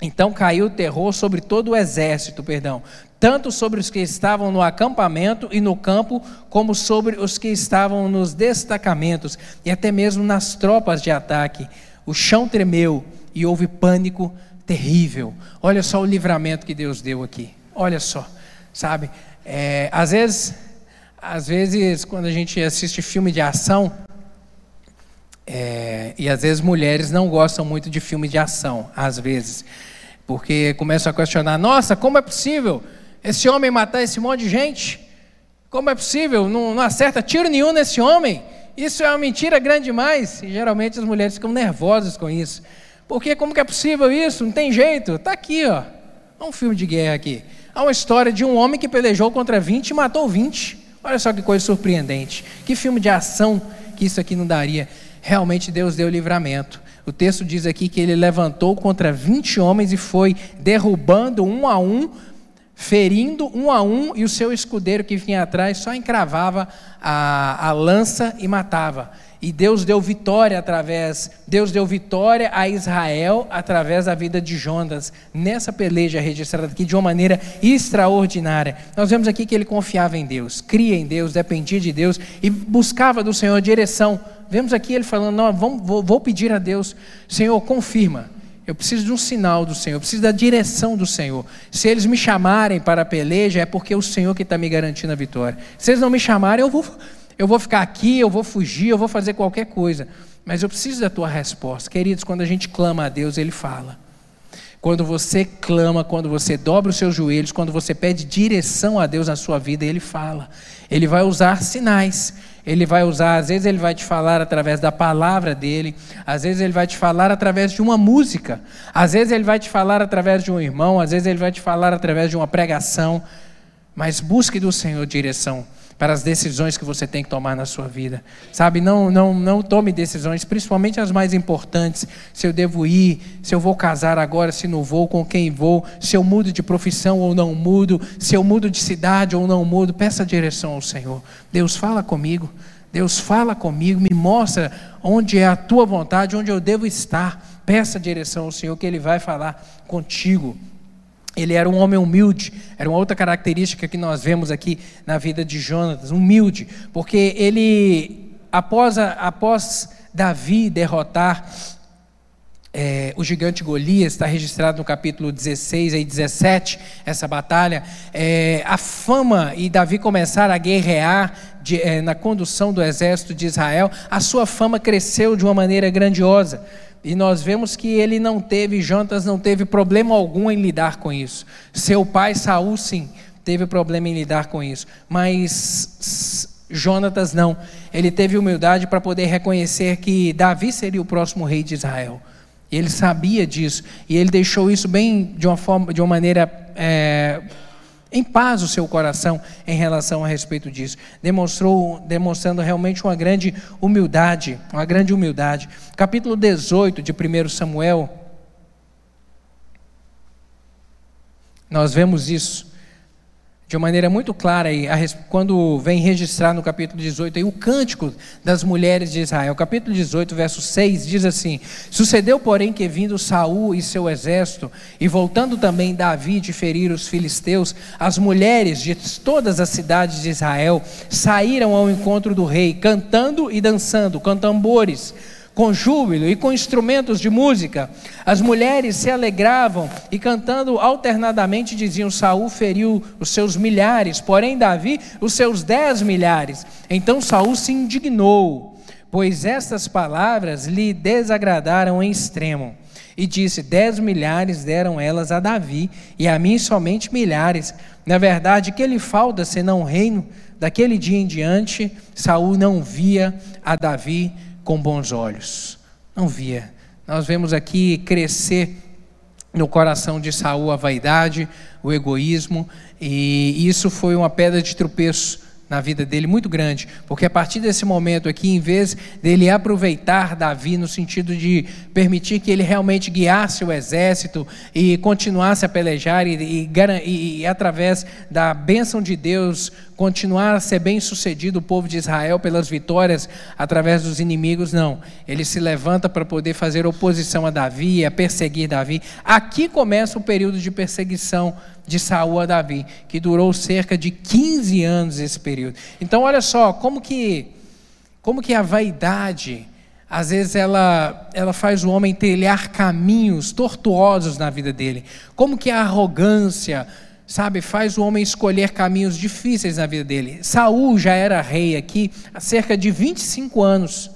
Speaker 2: então caiu terror sobre todo o exército, perdão, tanto sobre os que estavam no acampamento e no campo, como sobre os que estavam nos destacamentos e até mesmo nas tropas de ataque. O chão tremeu e houve pânico terrível. Olha só o livramento que Deus deu aqui. Olha só, sabe? É, às vezes, às vezes quando a gente assiste filme de ação, é, e às vezes mulheres não gostam muito de filme de ação, às vezes, porque começam a questionar: nossa, como é possível esse homem matar esse monte de gente? Como é possível? Não, não acerta tiro nenhum nesse homem? Isso é uma mentira grande demais. E geralmente as mulheres ficam nervosas com isso. Porque como que é possível isso? Não tem jeito. Está aqui, ó. um filme de guerra aqui. Há uma história de um homem que pelejou contra 20 e matou 20. Olha só que coisa surpreendente. Que filme de ação que isso aqui não daria. Realmente Deus deu livramento. O texto diz aqui que ele levantou contra 20 homens e foi derrubando um a um, ferindo um a um, e o seu escudeiro que vinha atrás só encravava a, a lança e matava. E Deus deu vitória através, Deus deu vitória a Israel através da vida de Jonas, nessa peleja registrada aqui de uma maneira extraordinária. Nós vemos aqui que ele confiava em Deus, cria em Deus, dependia de Deus e buscava do Senhor direção Vemos aqui ele falando: não, vamos, vou, vou pedir a Deus, Senhor, confirma. Eu preciso de um sinal do Senhor, eu preciso da direção do Senhor. Se eles me chamarem para a peleja, é porque é o Senhor que está me garantindo a vitória. Se eles não me chamarem, eu vou, eu vou ficar aqui, eu vou fugir, eu vou fazer qualquer coisa. Mas eu preciso da tua resposta. Queridos, quando a gente clama a Deus, Ele fala. Quando você clama, quando você dobra os seus joelhos, quando você pede direção a Deus na sua vida, Ele fala. Ele vai usar sinais. Ele vai usar, às vezes ele vai te falar através da palavra dele, às vezes ele vai te falar através de uma música, às vezes ele vai te falar através de um irmão, às vezes ele vai te falar através de uma pregação. Mas busque do Senhor direção para as decisões que você tem que tomar na sua vida. Sabe, não, não, não tome decisões, principalmente as mais importantes. Se eu devo ir, se eu vou casar agora, se não vou, com quem vou, se eu mudo de profissão ou não mudo, se eu mudo de cidade ou não mudo. Peça direção ao Senhor. Deus fala comigo. Deus fala comigo, me mostra onde é a tua vontade, onde eu devo estar. Peça direção ao Senhor que Ele vai falar contigo. Ele era um homem humilde, era uma outra característica que nós vemos aqui na vida de Jonatas, humilde, porque ele, após, a, após Davi derrotar é, o gigante Golias, está registrado no capítulo 16 e 17, essa batalha, é, a fama e Davi começar a guerrear de, é, na condução do exército de Israel, a sua fama cresceu de uma maneira grandiosa. E nós vemos que ele não teve, Jonatas não teve problema algum em lidar com isso. Seu pai Saul, sim, teve problema em lidar com isso. Mas Jonatas não. Ele teve humildade para poder reconhecer que Davi seria o próximo rei de Israel. Ele sabia disso. E ele deixou isso bem de uma forma, de uma maneira. É, em paz o seu coração em relação a respeito disso. Demonstrou, demonstrando realmente uma grande humildade, uma grande humildade. Capítulo 18 de 1 Samuel, nós vemos isso de uma maneira muito clara aí, quando vem registrar no capítulo 18 aí, o cântico das mulheres de Israel. Capítulo 18, verso 6 diz assim: Sucedeu, porém, que vindo Saul e seu exército, e voltando também Davi de ferir os filisteus, as mulheres de todas as cidades de Israel saíram ao encontro do rei, cantando e dançando, com tambores com júbilo e com instrumentos de música. As mulheres se alegravam e cantando alternadamente diziam: Saul feriu os seus milhares, porém Davi os seus dez milhares. Então Saul se indignou, pois estas palavras lhe desagradaram em extremo. E disse: Dez milhares deram elas a Davi, e a mim somente milhares. Na verdade, que lhe falta senão reino? Daquele dia em diante, Saul não via a Davi com bons olhos. Não via. Nós vemos aqui crescer no coração de Saul a vaidade, o egoísmo, e isso foi uma pedra de tropeço na vida dele muito grande, porque a partir desse momento aqui, em vez dele aproveitar Davi no sentido de permitir que ele realmente guiasse o exército e continuasse a pelejar e, e, e, através da bênção de Deus continuar a ser bem sucedido o povo de Israel pelas vitórias através dos inimigos, não. Ele se levanta para poder fazer oposição a Davi, a perseguir Davi. Aqui começa o período de perseguição de Saul a Davi, que durou cerca de 15 anos esse período. Então, olha só, como que, como que a vaidade, às vezes ela, ela faz o homem trilhar caminhos tortuosos na vida dele. Como que a arrogância, sabe, faz o homem escolher caminhos difíceis na vida dele. Saul já era rei aqui há cerca de 25 anos.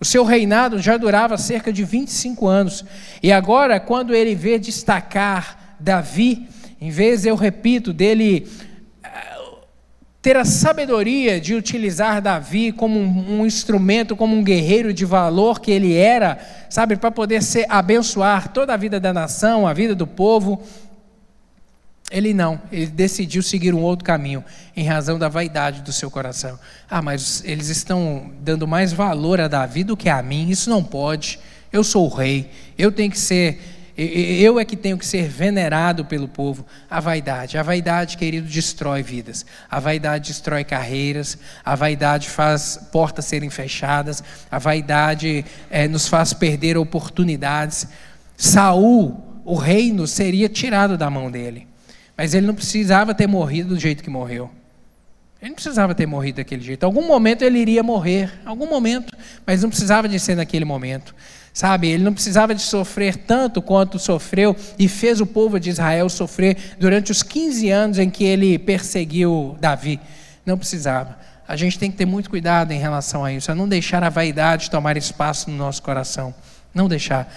Speaker 2: O seu reinado já durava cerca de 25 anos. E agora, quando ele vê destacar Davi, em vez, eu repito, dele eh, ter a sabedoria de utilizar Davi como um, um, instrumento, como um guerreiro de valor que ele era, sabe, para poder ser, abençoar toda a vida da nação, a vida do povo. Ele não, ele decidiu seguir um outro caminho, em razão da vaidade do seu coração. Ah, mas eles estão dando mais valor a Davi do que a mim, isso não pode. Eu sou o rei, eu tenho que ser eu é que tenho que ser venerado pelo povo. A vaidade. A vaidade, querido, destrói vidas. A vaidade destrói carreiras. A vaidade faz portas serem fechadas. A vaidade é, nos faz perder oportunidades. Saul, o reino seria tirado da mão dele. Mas ele não precisava ter morrido do jeito que morreu. Ele não precisava ter morrido daquele jeito. Algum momento ele iria morrer, algum momento, mas não precisava de ser naquele momento. Sabe, ele não precisava de sofrer tanto quanto sofreu e fez o povo de Israel sofrer durante os 15 anos em que ele perseguiu Davi. Não precisava. A gente tem que ter muito cuidado em relação a isso, a não deixar a vaidade tomar espaço no nosso coração. Não deixar.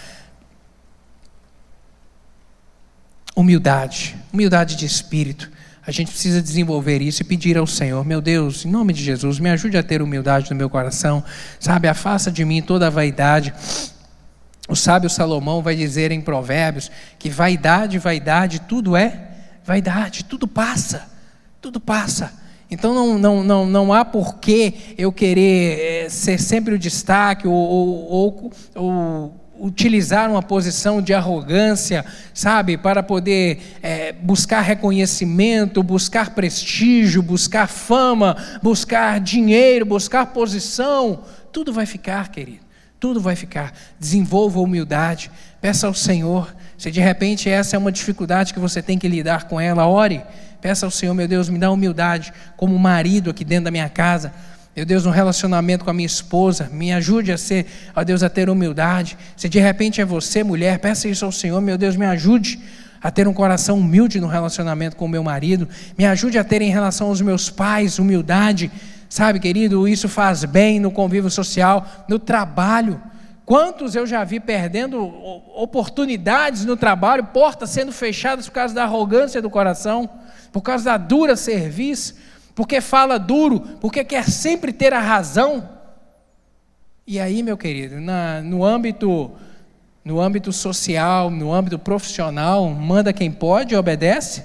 Speaker 2: Humildade, humildade de espírito. A gente precisa desenvolver isso e pedir ao Senhor, meu Deus, em nome de Jesus, me ajude a ter humildade no meu coração, sabe? Afasta de mim toda a vaidade. O sábio Salomão vai dizer em Provérbios que vaidade, vaidade, tudo é vaidade, tudo passa, tudo passa. Então não, não, não, não há porquê eu querer é, ser sempre o destaque ou, ou, ou, ou, utilizar uma posição de arrogância, sabe, para poder é, buscar reconhecimento, buscar prestígio, buscar fama, buscar dinheiro, buscar posição. Tudo vai ficar, querido. Tudo vai ficar. Desenvolva humildade. Peça ao Senhor. Se de repente essa é uma dificuldade que você tem que lidar com ela, ore. Peça ao Senhor, meu Deus, me dá humildade como marido aqui dentro da minha casa. Meu Deus, no relacionamento com a minha esposa, me ajude a ser, ó Deus, a ter humildade. Se de repente é você, mulher, peça isso ao Senhor, meu Deus, me ajude a ter um coração humilde no relacionamento com o meu marido. Me ajude a ter em relação aos meus pais humildade Sabe, querido, isso faz bem no convívio social, no trabalho. Quantos eu já vi perdendo oportunidades no trabalho, portas sendo fechadas por causa da arrogância do coração, por causa da dura serviço, porque fala duro, porque quer sempre ter a razão. E aí, meu querido, na, no âmbito no âmbito social, no âmbito profissional, manda quem pode obedece?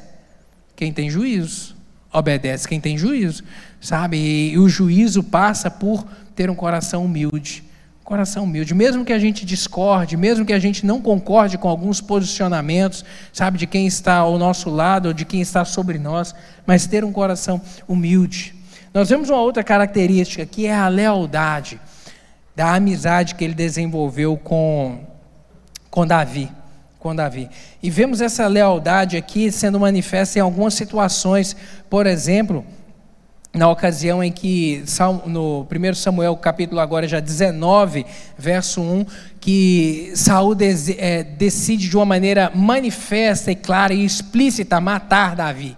Speaker 2: Quem tem juízo. Obedece quem tem juízo, sabe? E o juízo passa por ter um coração humilde. Coração humilde, mesmo que a gente discorde, mesmo que a gente não concorde com alguns posicionamentos, sabe, de quem está ao nosso lado ou de quem está sobre nós, mas ter um coração humilde. Nós vemos uma outra característica que é a lealdade, da amizade que ele desenvolveu com, com Davi com Davi. E vemos essa lealdade aqui sendo manifesta em algumas situações, por exemplo, na ocasião em que, no 1 Samuel, capítulo agora já 19, verso 1, que Saul é, decide de uma maneira manifesta e clara e explícita matar Davi.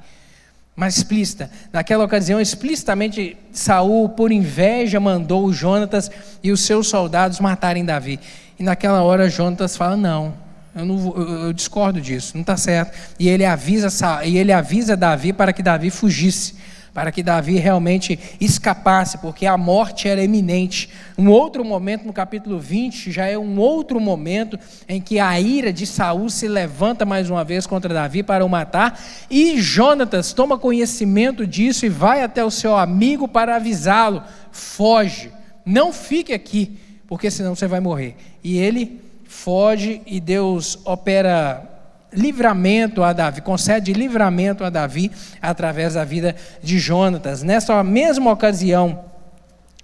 Speaker 2: Mas explícita. Naquela ocasião, explicitamente, Saul, por inveja, mandou Jonatas e os seus soldados matarem Davi. E naquela hora, Jonatas fala: Não, eu, não, eu, discordo disso, não está certo. E ele, avisa, e ele avisa Davi para que Davi fugisse, para que Davi realmente escapasse, porque a morte era iminente. Um outro momento, no capítulo 20, já é um outro momento em que a ira de Saul se levanta mais uma vez contra Davi para o matar, e Jonatas toma conhecimento disso e vai até o seu amigo para avisá-lo: foge, não fique aqui, porque senão você vai morrer. E ele foge e Deus opera livramento a Davi, concede livramento a Davi através da vida de Jonatas. Nessa mesma ocasião,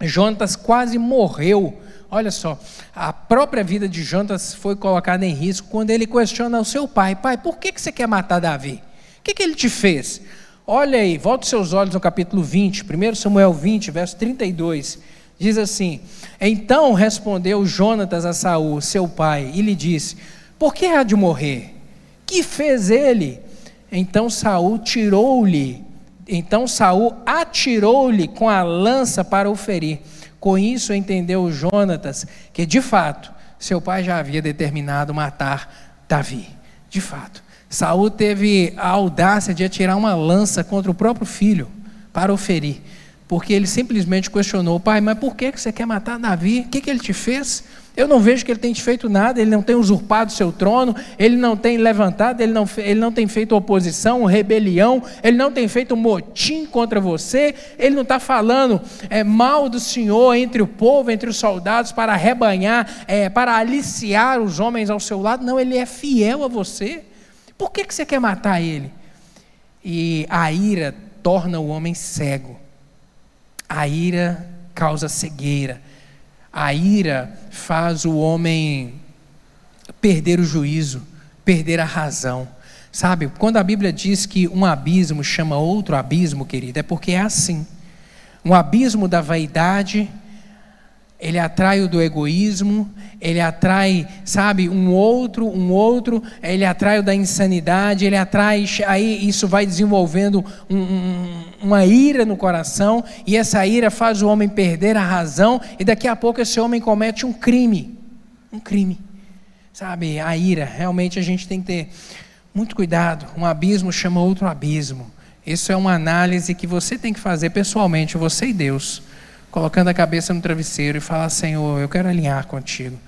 Speaker 2: Jonatas quase morreu. Olha só, a própria vida de Jonatas foi colocada em risco quando ele questiona o seu pai: Pai, por que você quer matar Davi? O que, ele te fez? Olha aí, volte seus olhos no capítulo 20, 1 Samuel 20, verso 32. Diz assim: Então respondeu Jonatas a Saul, seu pai, e lhe disse: Por que há de morrer? Que fez ele? Então Saul tirou-lhe, então Saul atirou-lhe com a lança para o ferir. Com isso entendeu Jonatas que de fato seu pai já havia determinado matar Davi. De fato, Saul teve a audácia de atirar uma lança contra o próprio filho para o ferir porque ele simplesmente questionou: Pai, mas por que você quer matar Davi? O que, que ele te fez? Eu não vejo que ele tenha te feito nada, ele não tem usurpado seu trono, ele não tem levantado, ele não, ele não tem feito oposição, rebelião, ele não tem feito motim contra você, ele não está falando é, mal do Senhor entre o povo, entre os soldados, para rebanhar, é, para aliciar os homens ao seu lado, não, ele é fiel a você. Por que, que você quer matar ele? E a ira torna o homem cego. A ira causa cegueira. A ira faz o homem perder o juízo, perder a razão. Sabe, quando a Bíblia diz que um abismo chama outro abismo, querido, é porque é assim. Um abismo da vaidade ele atrai o do egoísmo, ele atrai, sabe, um outro, um outro, ele atrai o da insanidade, ele atrai, aí isso vai desenvolvendo um, um, uma ira no coração, e essa ira faz o homem perder a razão, e daqui a pouco esse homem comete um crime, um crime, sabe, a ira, realmente a gente tem que ter muito cuidado, um abismo chama outro abismo, isso é uma análise que você tem que fazer pessoalmente, você e Deus, colocando a cabeça no travesseiro e falar: Senhor, eu quero alinhar contigo.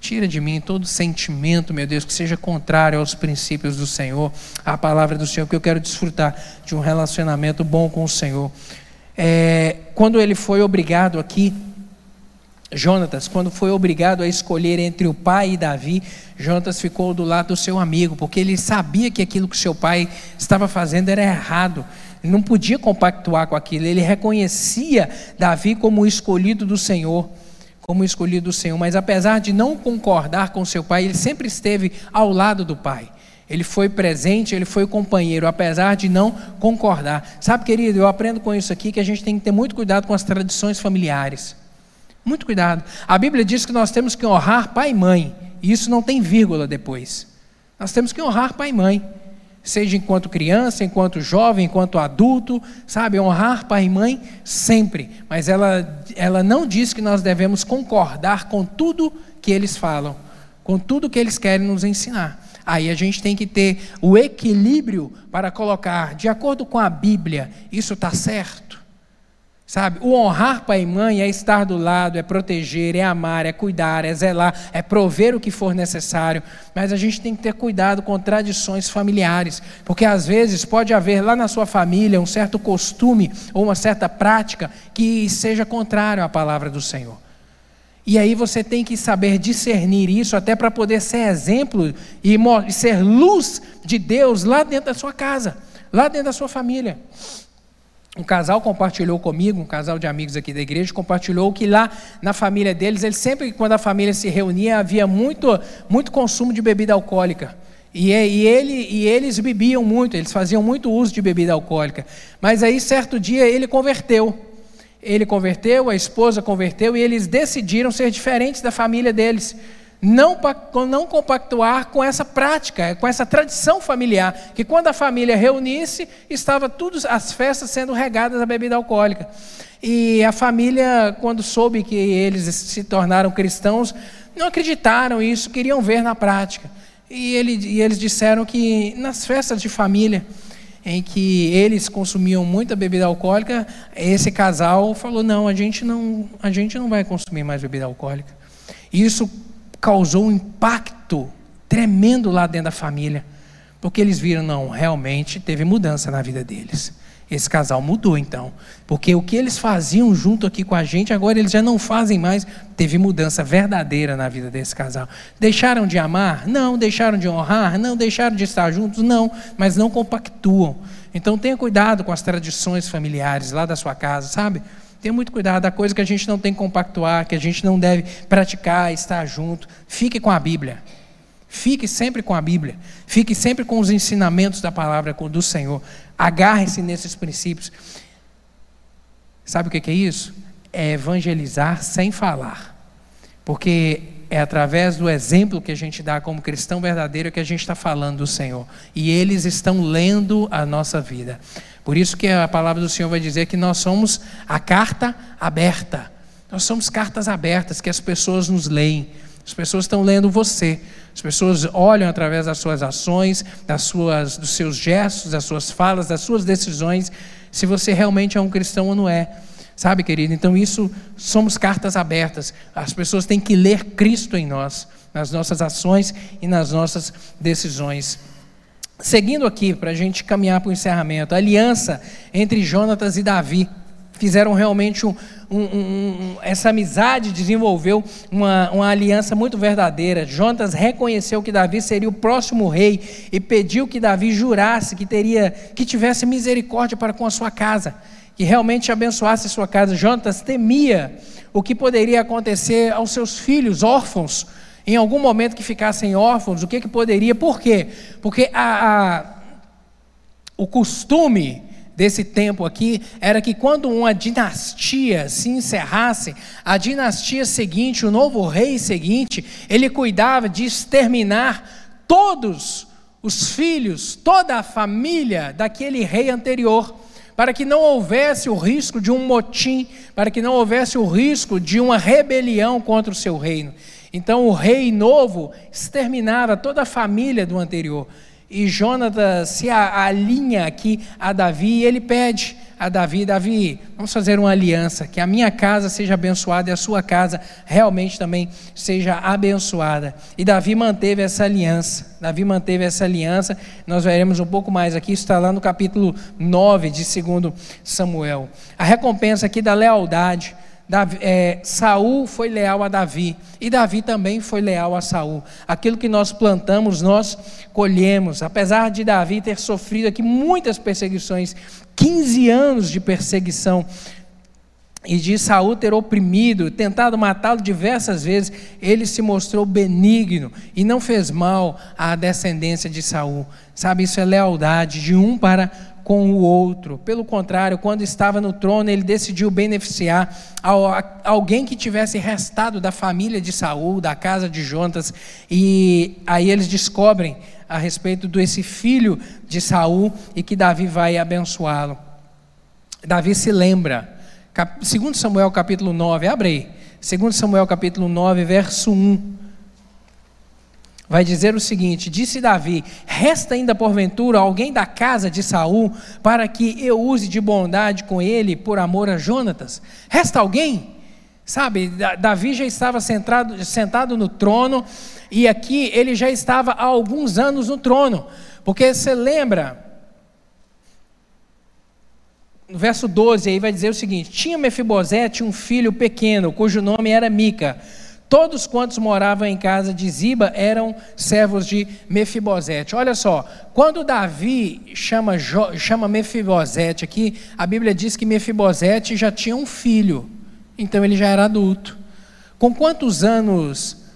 Speaker 2: Tira de mim todo sentimento, meu Deus, que seja contrário aos princípios do Senhor, à palavra do Senhor, porque eu quero desfrutar de um relacionamento bom com o Senhor. É, quando ele foi obrigado aqui, Jonatas, quando foi obrigado a escolher entre o pai e Davi, Jonatas ficou do lado do seu amigo, porque ele sabia que aquilo que seu pai estava fazendo era errado. Ele não podia compactuar com aquilo, ele reconhecia Davi como o escolhido do Senhor, como o escolhido do Senhor, mas apesar de não concordar com seu pai, ele sempre esteve ao lado do pai. Ele foi presente, ele foi companheiro, apesar de não concordar. Sabe, querido, eu aprendo com isso aqui que a gente tem que ter muito cuidado com as tradições familiares. Muito cuidado. A Bíblia diz que nós temos que honrar pai e mãe, e isso não tem vírgula depois. Nós temos que honrar pai e mãe seja enquanto criança, enquanto jovem, enquanto adulto, sabe, honrar pai e mãe sempre, mas ela, ela não diz que nós devemos concordar com tudo que eles falam, com tudo que eles querem nos ensinar. Aí a gente tem que ter o equilíbrio para colocar, de acordo com a Bíblia, isso está certo? Sabe? O honrar pai e mãe é estar do lado, é proteger, é amar, é cuidar, é zelar, é prover o que for necessário. Mas a gente tem que ter cuidado com tradições familiares, porque às vezes pode haver lá na sua família um certo costume ou uma certa prática que seja contrário à palavra do Senhor. E aí você tem que saber discernir isso até para poder ser exemplo e ser luz de Deus lá dentro da sua casa, lá dentro da sua família. Um casal compartilhou comigo, um casal de amigos aqui da igreja, compartilhou que lá na família deles, eles sempre, quando a família se reunia, havia muito, muito consumo de bebida alcoólica. E, e, ele, e eles bebiam muito, eles faziam muito uso de bebida alcoólica. Mas aí, certo dia, ele converteu. Ele converteu, a esposa converteu, e eles decidiram ser diferentes da família deles não, não compactuar com essa prática, com essa tradição familiar, que quando a família reunisse, estava todas as festas sendo regadas a bebida alcoólica. E a família, quando soube que eles se tornaram cristãos, não acreditaram nisso, queriam ver na prática. E, ele, e eles disseram que nas festas de família, em que eles consumiam muita bebida alcoólica, esse casal falou: não, a gente não, a gente não vai consumir mais bebida alcoólica. Isso causou um impacto tremendo lá dentro da família, porque eles viram, não, realmente teve mudança na vida deles. Esse casal mudou então, porque o que eles faziam junto aqui com a gente, agora eles já não fazem mais. Teve mudança verdadeira na vida desse casal. Deixaram de amar? Não. Deixaram de honrar? Não. Deixaram de estar juntos? Não. Mas não compactuam. Então tenha cuidado com as tradições familiares lá da sua casa, sabe? Tenha muito cuidado, a coisa que a gente não tem que compactuar, que a gente não deve praticar, estar junto. Fique com a Bíblia. Fique sempre com a Bíblia. Fique sempre com os ensinamentos da palavra do Senhor. Agarre-se nesses princípios. Sabe o que é isso? É evangelizar sem falar. Porque é através do exemplo que a gente dá como cristão verdadeiro que a gente está falando do Senhor. E eles estão lendo a nossa vida. Por isso que a palavra do Senhor vai dizer que nós somos a carta aberta. Nós somos cartas abertas que as pessoas nos leem. As pessoas estão lendo você. As pessoas olham através das suas ações, das suas, dos seus gestos, das suas falas, das suas decisões, se você realmente é um cristão ou não é. Sabe, querido? Então, isso somos cartas abertas. As pessoas têm que ler Cristo em nós, nas nossas ações e nas nossas decisões. Seguindo aqui, para a gente caminhar para o encerramento, a aliança entre Jonatas e Davi fizeram realmente um, um, um, essa amizade desenvolveu uma, uma, aliança muito verdadeira. Jonatas reconheceu que Davi seria o próximo rei e pediu que Davi jurasse que teria, que tivesse misericórdia para com a sua casa, que realmente abençoasse a sua casa. Jonatas temia o que poderia acontecer aos seus filhos órfãos em algum momento que ficassem órfãos, o que, que poderia? Por quê? Porque a, a, o costume desse tempo aqui era que quando uma dinastia se encerrasse, a dinastia seguinte, o novo rei seguinte, ele cuidava de exterminar todos os filhos, toda a família daquele rei anterior, para que não houvesse o risco de um motim, para que não houvesse o risco de uma rebelião contra o seu reino. Então o rei novo exterminava toda a família do anterior. E Jonatas se alinha aqui a Davi e ele pede a Davi: Davi, vamos fazer uma aliança, que a minha casa seja abençoada e a sua casa realmente também seja abençoada. E Davi manteve essa aliança. Davi manteve essa aliança. Nós veremos um pouco mais aqui, isso está lá no capítulo 9 de 2 Samuel. A recompensa aqui da lealdade. Davi, é, Saul foi leal a Davi e Davi também foi leal a Saul. Aquilo que nós plantamos, nós colhemos. Apesar de Davi ter sofrido aqui muitas perseguições, 15 anos de perseguição, e de Saul ter oprimido, tentado matá-lo diversas vezes, ele se mostrou benigno e não fez mal à descendência de Saul. Sabe, isso é lealdade de um para com o outro. Pelo contrário, quando estava no trono, ele decidiu beneficiar alguém que tivesse restado da família de Saul, da casa de Jontas, e aí eles descobrem a respeito desse filho de Saul e que Davi vai abençoá-lo. Davi se lembra, segundo Samuel capítulo 9, abre aí, segundo Samuel capítulo 9, verso 1. Vai dizer o seguinte: Disse Davi: Resta ainda porventura alguém da casa de Saul para que eu use de bondade com ele por amor a Jonatas? Resta alguém? Sabe, Davi já estava sentado, sentado no trono e aqui ele já estava há alguns anos no trono, porque você lembra, no verso 12 aí vai dizer o seguinte: Tinha Mefibosete um filho pequeno, cujo nome era Mica. Todos quantos moravam em casa de Ziba eram servos de Mefibosete. Olha só, quando Davi chama, chama Mefibosete aqui, a Bíblia diz que Mefibosete já tinha um filho, então ele já era adulto. Com quantos anos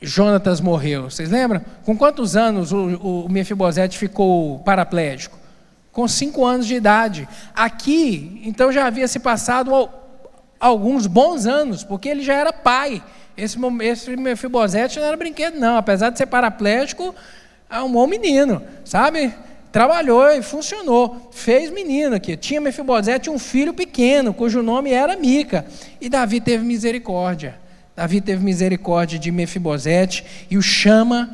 Speaker 2: Jonatas morreu? Vocês lembram? Com quantos anos o, o Mefibosete ficou paraplégico? Com cinco anos de idade. Aqui, então já havia se passado alguns bons anos, porque ele já era pai. Esse, esse Mefibosete não era brinquedo, não. Apesar de ser paraplégico, arrumou um menino, sabe? Trabalhou e funcionou. Fez menino aqui. Tinha Mefibosete um filho pequeno, cujo nome era Mica. E Davi teve misericórdia. Davi teve misericórdia de Mefibosete e o chama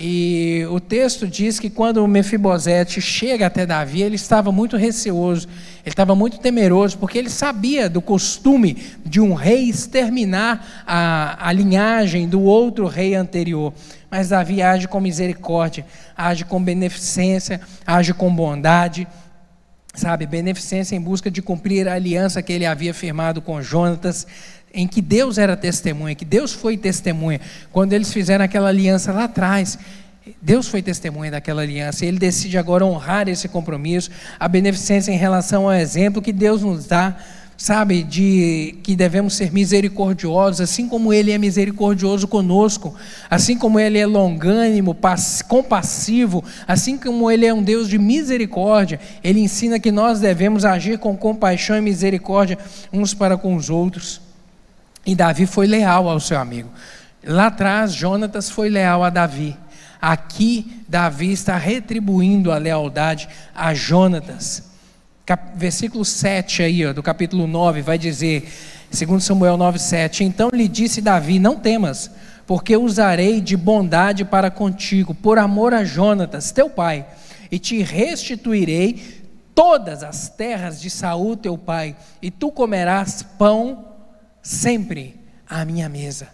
Speaker 2: e o texto diz que quando Mefibosete chega até Davi, ele estava muito receoso, ele estava muito temeroso, porque ele sabia do costume de um rei exterminar a, a linhagem do outro rei anterior. Mas Davi age com misericórdia, age com beneficência, age com bondade, sabe, beneficência em busca de cumprir a aliança que ele havia firmado com Jonatas em que Deus era testemunha, que Deus foi testemunha. Quando eles fizeram aquela aliança lá atrás, Deus foi testemunha daquela aliança, ele decide agora honrar esse compromisso, a beneficência em relação ao exemplo que Deus nos dá, sabe, de que devemos ser misericordiosos, assim como ele é misericordioso conosco, assim como ele é longânimo, compassivo, assim como ele é um Deus de misericórdia, ele ensina que nós devemos agir com compaixão e misericórdia uns para com os outros. E Davi foi leal ao seu amigo. Lá atrás, Jonatas foi leal a Davi. Aqui, Davi está retribuindo a lealdade a Jonatas. Cap versículo 7 aí, ó, do capítulo 9, vai dizer, segundo Samuel 9:7, então lhe disse Davi: Não temas, porque usarei de bondade para contigo, por amor a Jonatas, teu pai, e te restituirei todas as terras de Saul teu pai, e tu comerás pão sempre à minha mesa.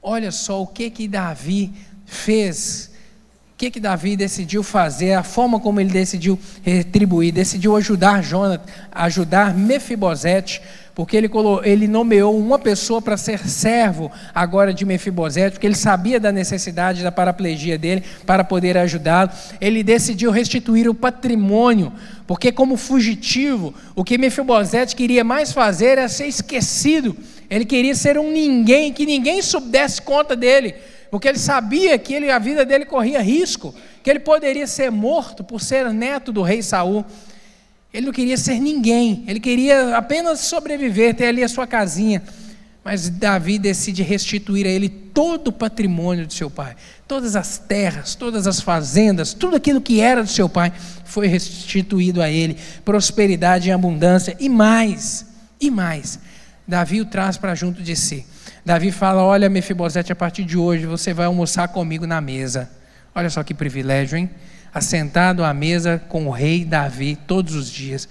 Speaker 2: Olha só o que que Davi fez, o que que Davi decidiu fazer, a forma como ele decidiu retribuir, decidiu ajudar Jonathan, ajudar Mefibosete, porque ele, ele nomeou uma pessoa para ser servo agora de Mefibosete, porque ele sabia da necessidade da paraplegia dele para poder ajudá-lo. Ele decidiu restituir o patrimônio, porque como fugitivo, o que Mefibosete queria mais fazer era ser esquecido. Ele queria ser um ninguém, que ninguém desse conta dele, porque ele sabia que ele, a vida dele corria risco, que ele poderia ser morto por ser neto do rei Saul. Ele não queria ser ninguém, ele queria apenas sobreviver, ter ali a sua casinha. Mas Davi decide restituir a ele todo o patrimônio de seu pai, todas as terras, todas as fazendas, tudo aquilo que era do seu pai foi restituído a ele, prosperidade e abundância e mais, e mais. Davi o traz para junto de si. Davi fala: Olha, Mefibosete, a partir de hoje você vai almoçar comigo na mesa. Olha só que privilégio, hein? Assentado à mesa com o rei Davi todos os dias.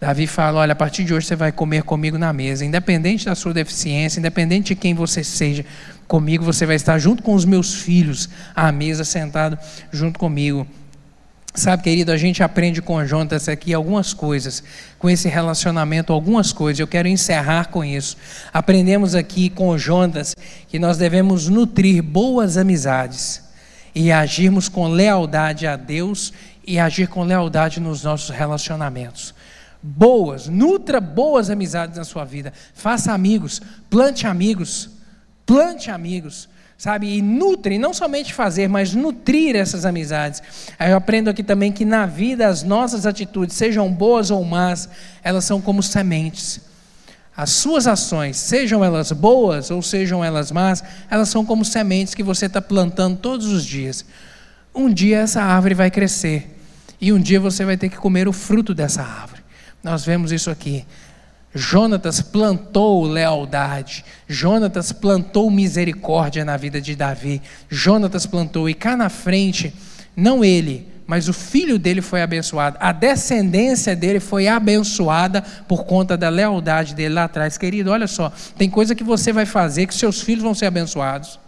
Speaker 2: Davi fala: Olha, a partir de hoje você vai comer comigo na mesa, independente da sua deficiência, independente de quem você seja, comigo você vai estar junto com os meus filhos à mesa, sentado junto comigo. Sabe, querido, a gente aprende com Jonas aqui algumas coisas, com esse relacionamento, algumas coisas. Eu quero encerrar com isso. Aprendemos aqui com Jonas que nós devemos nutrir boas amizades e agirmos com lealdade a Deus e agir com lealdade nos nossos relacionamentos. Boas, nutra boas amizades na sua vida. Faça amigos, plante amigos, plante amigos, sabe? E nutre, não somente fazer, mas nutrir essas amizades. Aí eu aprendo aqui também que na vida as nossas atitudes, sejam boas ou más, elas são como sementes. As suas ações, sejam elas boas ou sejam elas más, elas são como sementes que você está plantando todos os dias. Um dia essa árvore vai crescer e um dia você vai ter que comer o fruto dessa árvore. Nós vemos isso aqui. Jonatas plantou lealdade, Jonatas plantou misericórdia na vida de Davi, Jonatas plantou, e cá na frente, não ele, mas o filho dele foi abençoado, a descendência dele foi abençoada por conta da lealdade dele lá atrás. Querido, olha só, tem coisa que você vai fazer que seus filhos vão ser abençoados.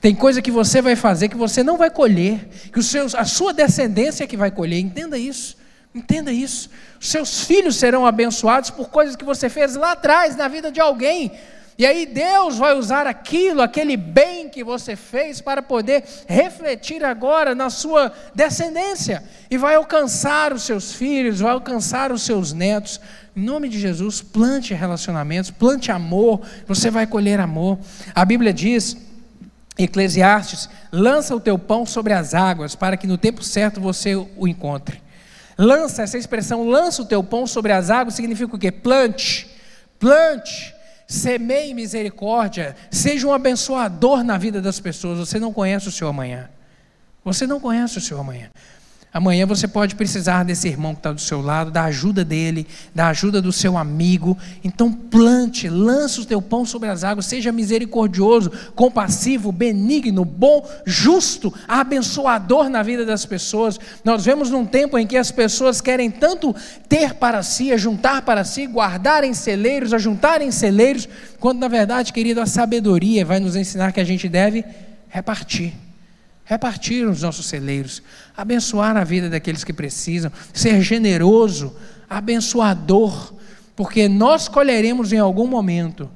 Speaker 2: Tem coisa que você vai fazer que você não vai colher, que os seus, a sua descendência é que vai colher. Entenda isso. Entenda isso. Seus filhos serão abençoados por coisas que você fez lá atrás na vida de alguém. E aí Deus vai usar aquilo, aquele bem que você fez, para poder refletir agora na sua descendência. E vai alcançar os seus filhos, vai alcançar os seus netos. Em nome de Jesus, plante relacionamentos, plante amor, você vai colher amor. A Bíblia diz, Eclesiastes, lança o teu pão sobre as águas, para que no tempo certo você o encontre. Lança, essa expressão, lança o teu pão sobre as águas, significa o quê? Plante, plante semeie misericórdia, seja um abençoador na vida das pessoas. Você não conhece o seu amanhã. Você não conhece o seu amanhã. Amanhã você pode precisar desse irmão que está do seu lado, da ajuda dele, da ajuda do seu amigo. Então plante, lança o teu pão sobre as águas, seja misericordioso, compassivo, benigno, bom, justo, abençoador na vida das pessoas. Nós vemos num tempo em que as pessoas querem tanto ter para si, ajuntar para si, guardar em celeiros, ajuntar em celeiros, quando na verdade, querido, a sabedoria vai nos ensinar que a gente deve repartir repartir os nossos celeiros, abençoar a vida daqueles que precisam, ser generoso, abençoador, porque nós colheremos em algum momento,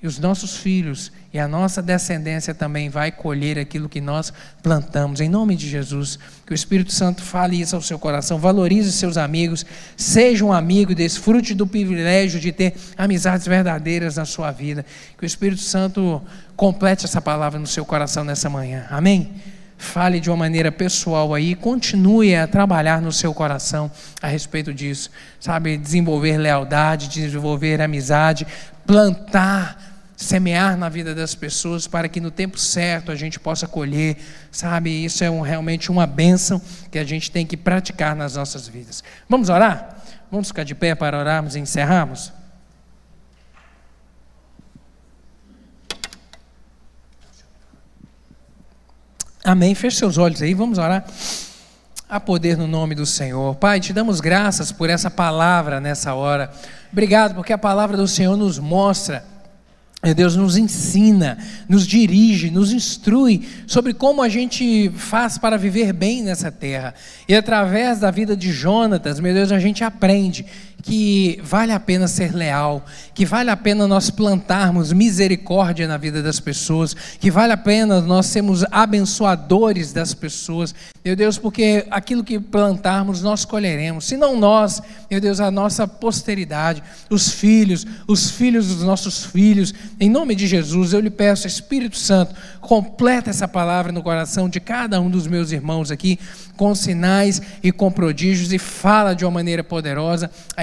Speaker 2: e os nossos filhos e a nossa descendência também vai colher aquilo que nós plantamos. Em nome de Jesus, que o Espírito Santo fale isso ao seu coração, valorize seus amigos, seja um amigo, desfrute do privilégio de ter amizades verdadeiras na sua vida. Que o Espírito Santo complete essa palavra no seu coração nessa manhã. Amém? Fale de uma maneira pessoal aí, continue a trabalhar no seu coração a respeito disso. Sabe, desenvolver lealdade, desenvolver amizade, plantar, semear na vida das pessoas para que no tempo certo a gente possa colher. Sabe, isso é um, realmente uma bênção que a gente tem que praticar nas nossas vidas. Vamos orar? Vamos ficar de pé para orarmos e encerrarmos? Amém. Feche seus olhos aí, vamos orar. A poder no nome do Senhor. Pai, te damos graças por essa palavra nessa hora. Obrigado porque a palavra do Senhor nos mostra Deus nos ensina, nos dirige, nos instrui sobre como a gente faz para viver bem nessa terra. E através da vida de Jonatas, meu Deus, a gente aprende que vale a pena ser leal, que vale a pena nós plantarmos misericórdia na vida das pessoas, que vale a pena nós sermos abençoadores das pessoas, meu Deus, porque aquilo que plantarmos nós colheremos, se não nós, meu Deus, a nossa posteridade, os filhos, os filhos dos nossos filhos, em nome de Jesus, eu lhe peço, Espírito Santo, completa essa palavra no coração de cada um dos meus irmãos aqui, com sinais e com prodígios, e fala de uma maneira poderosa.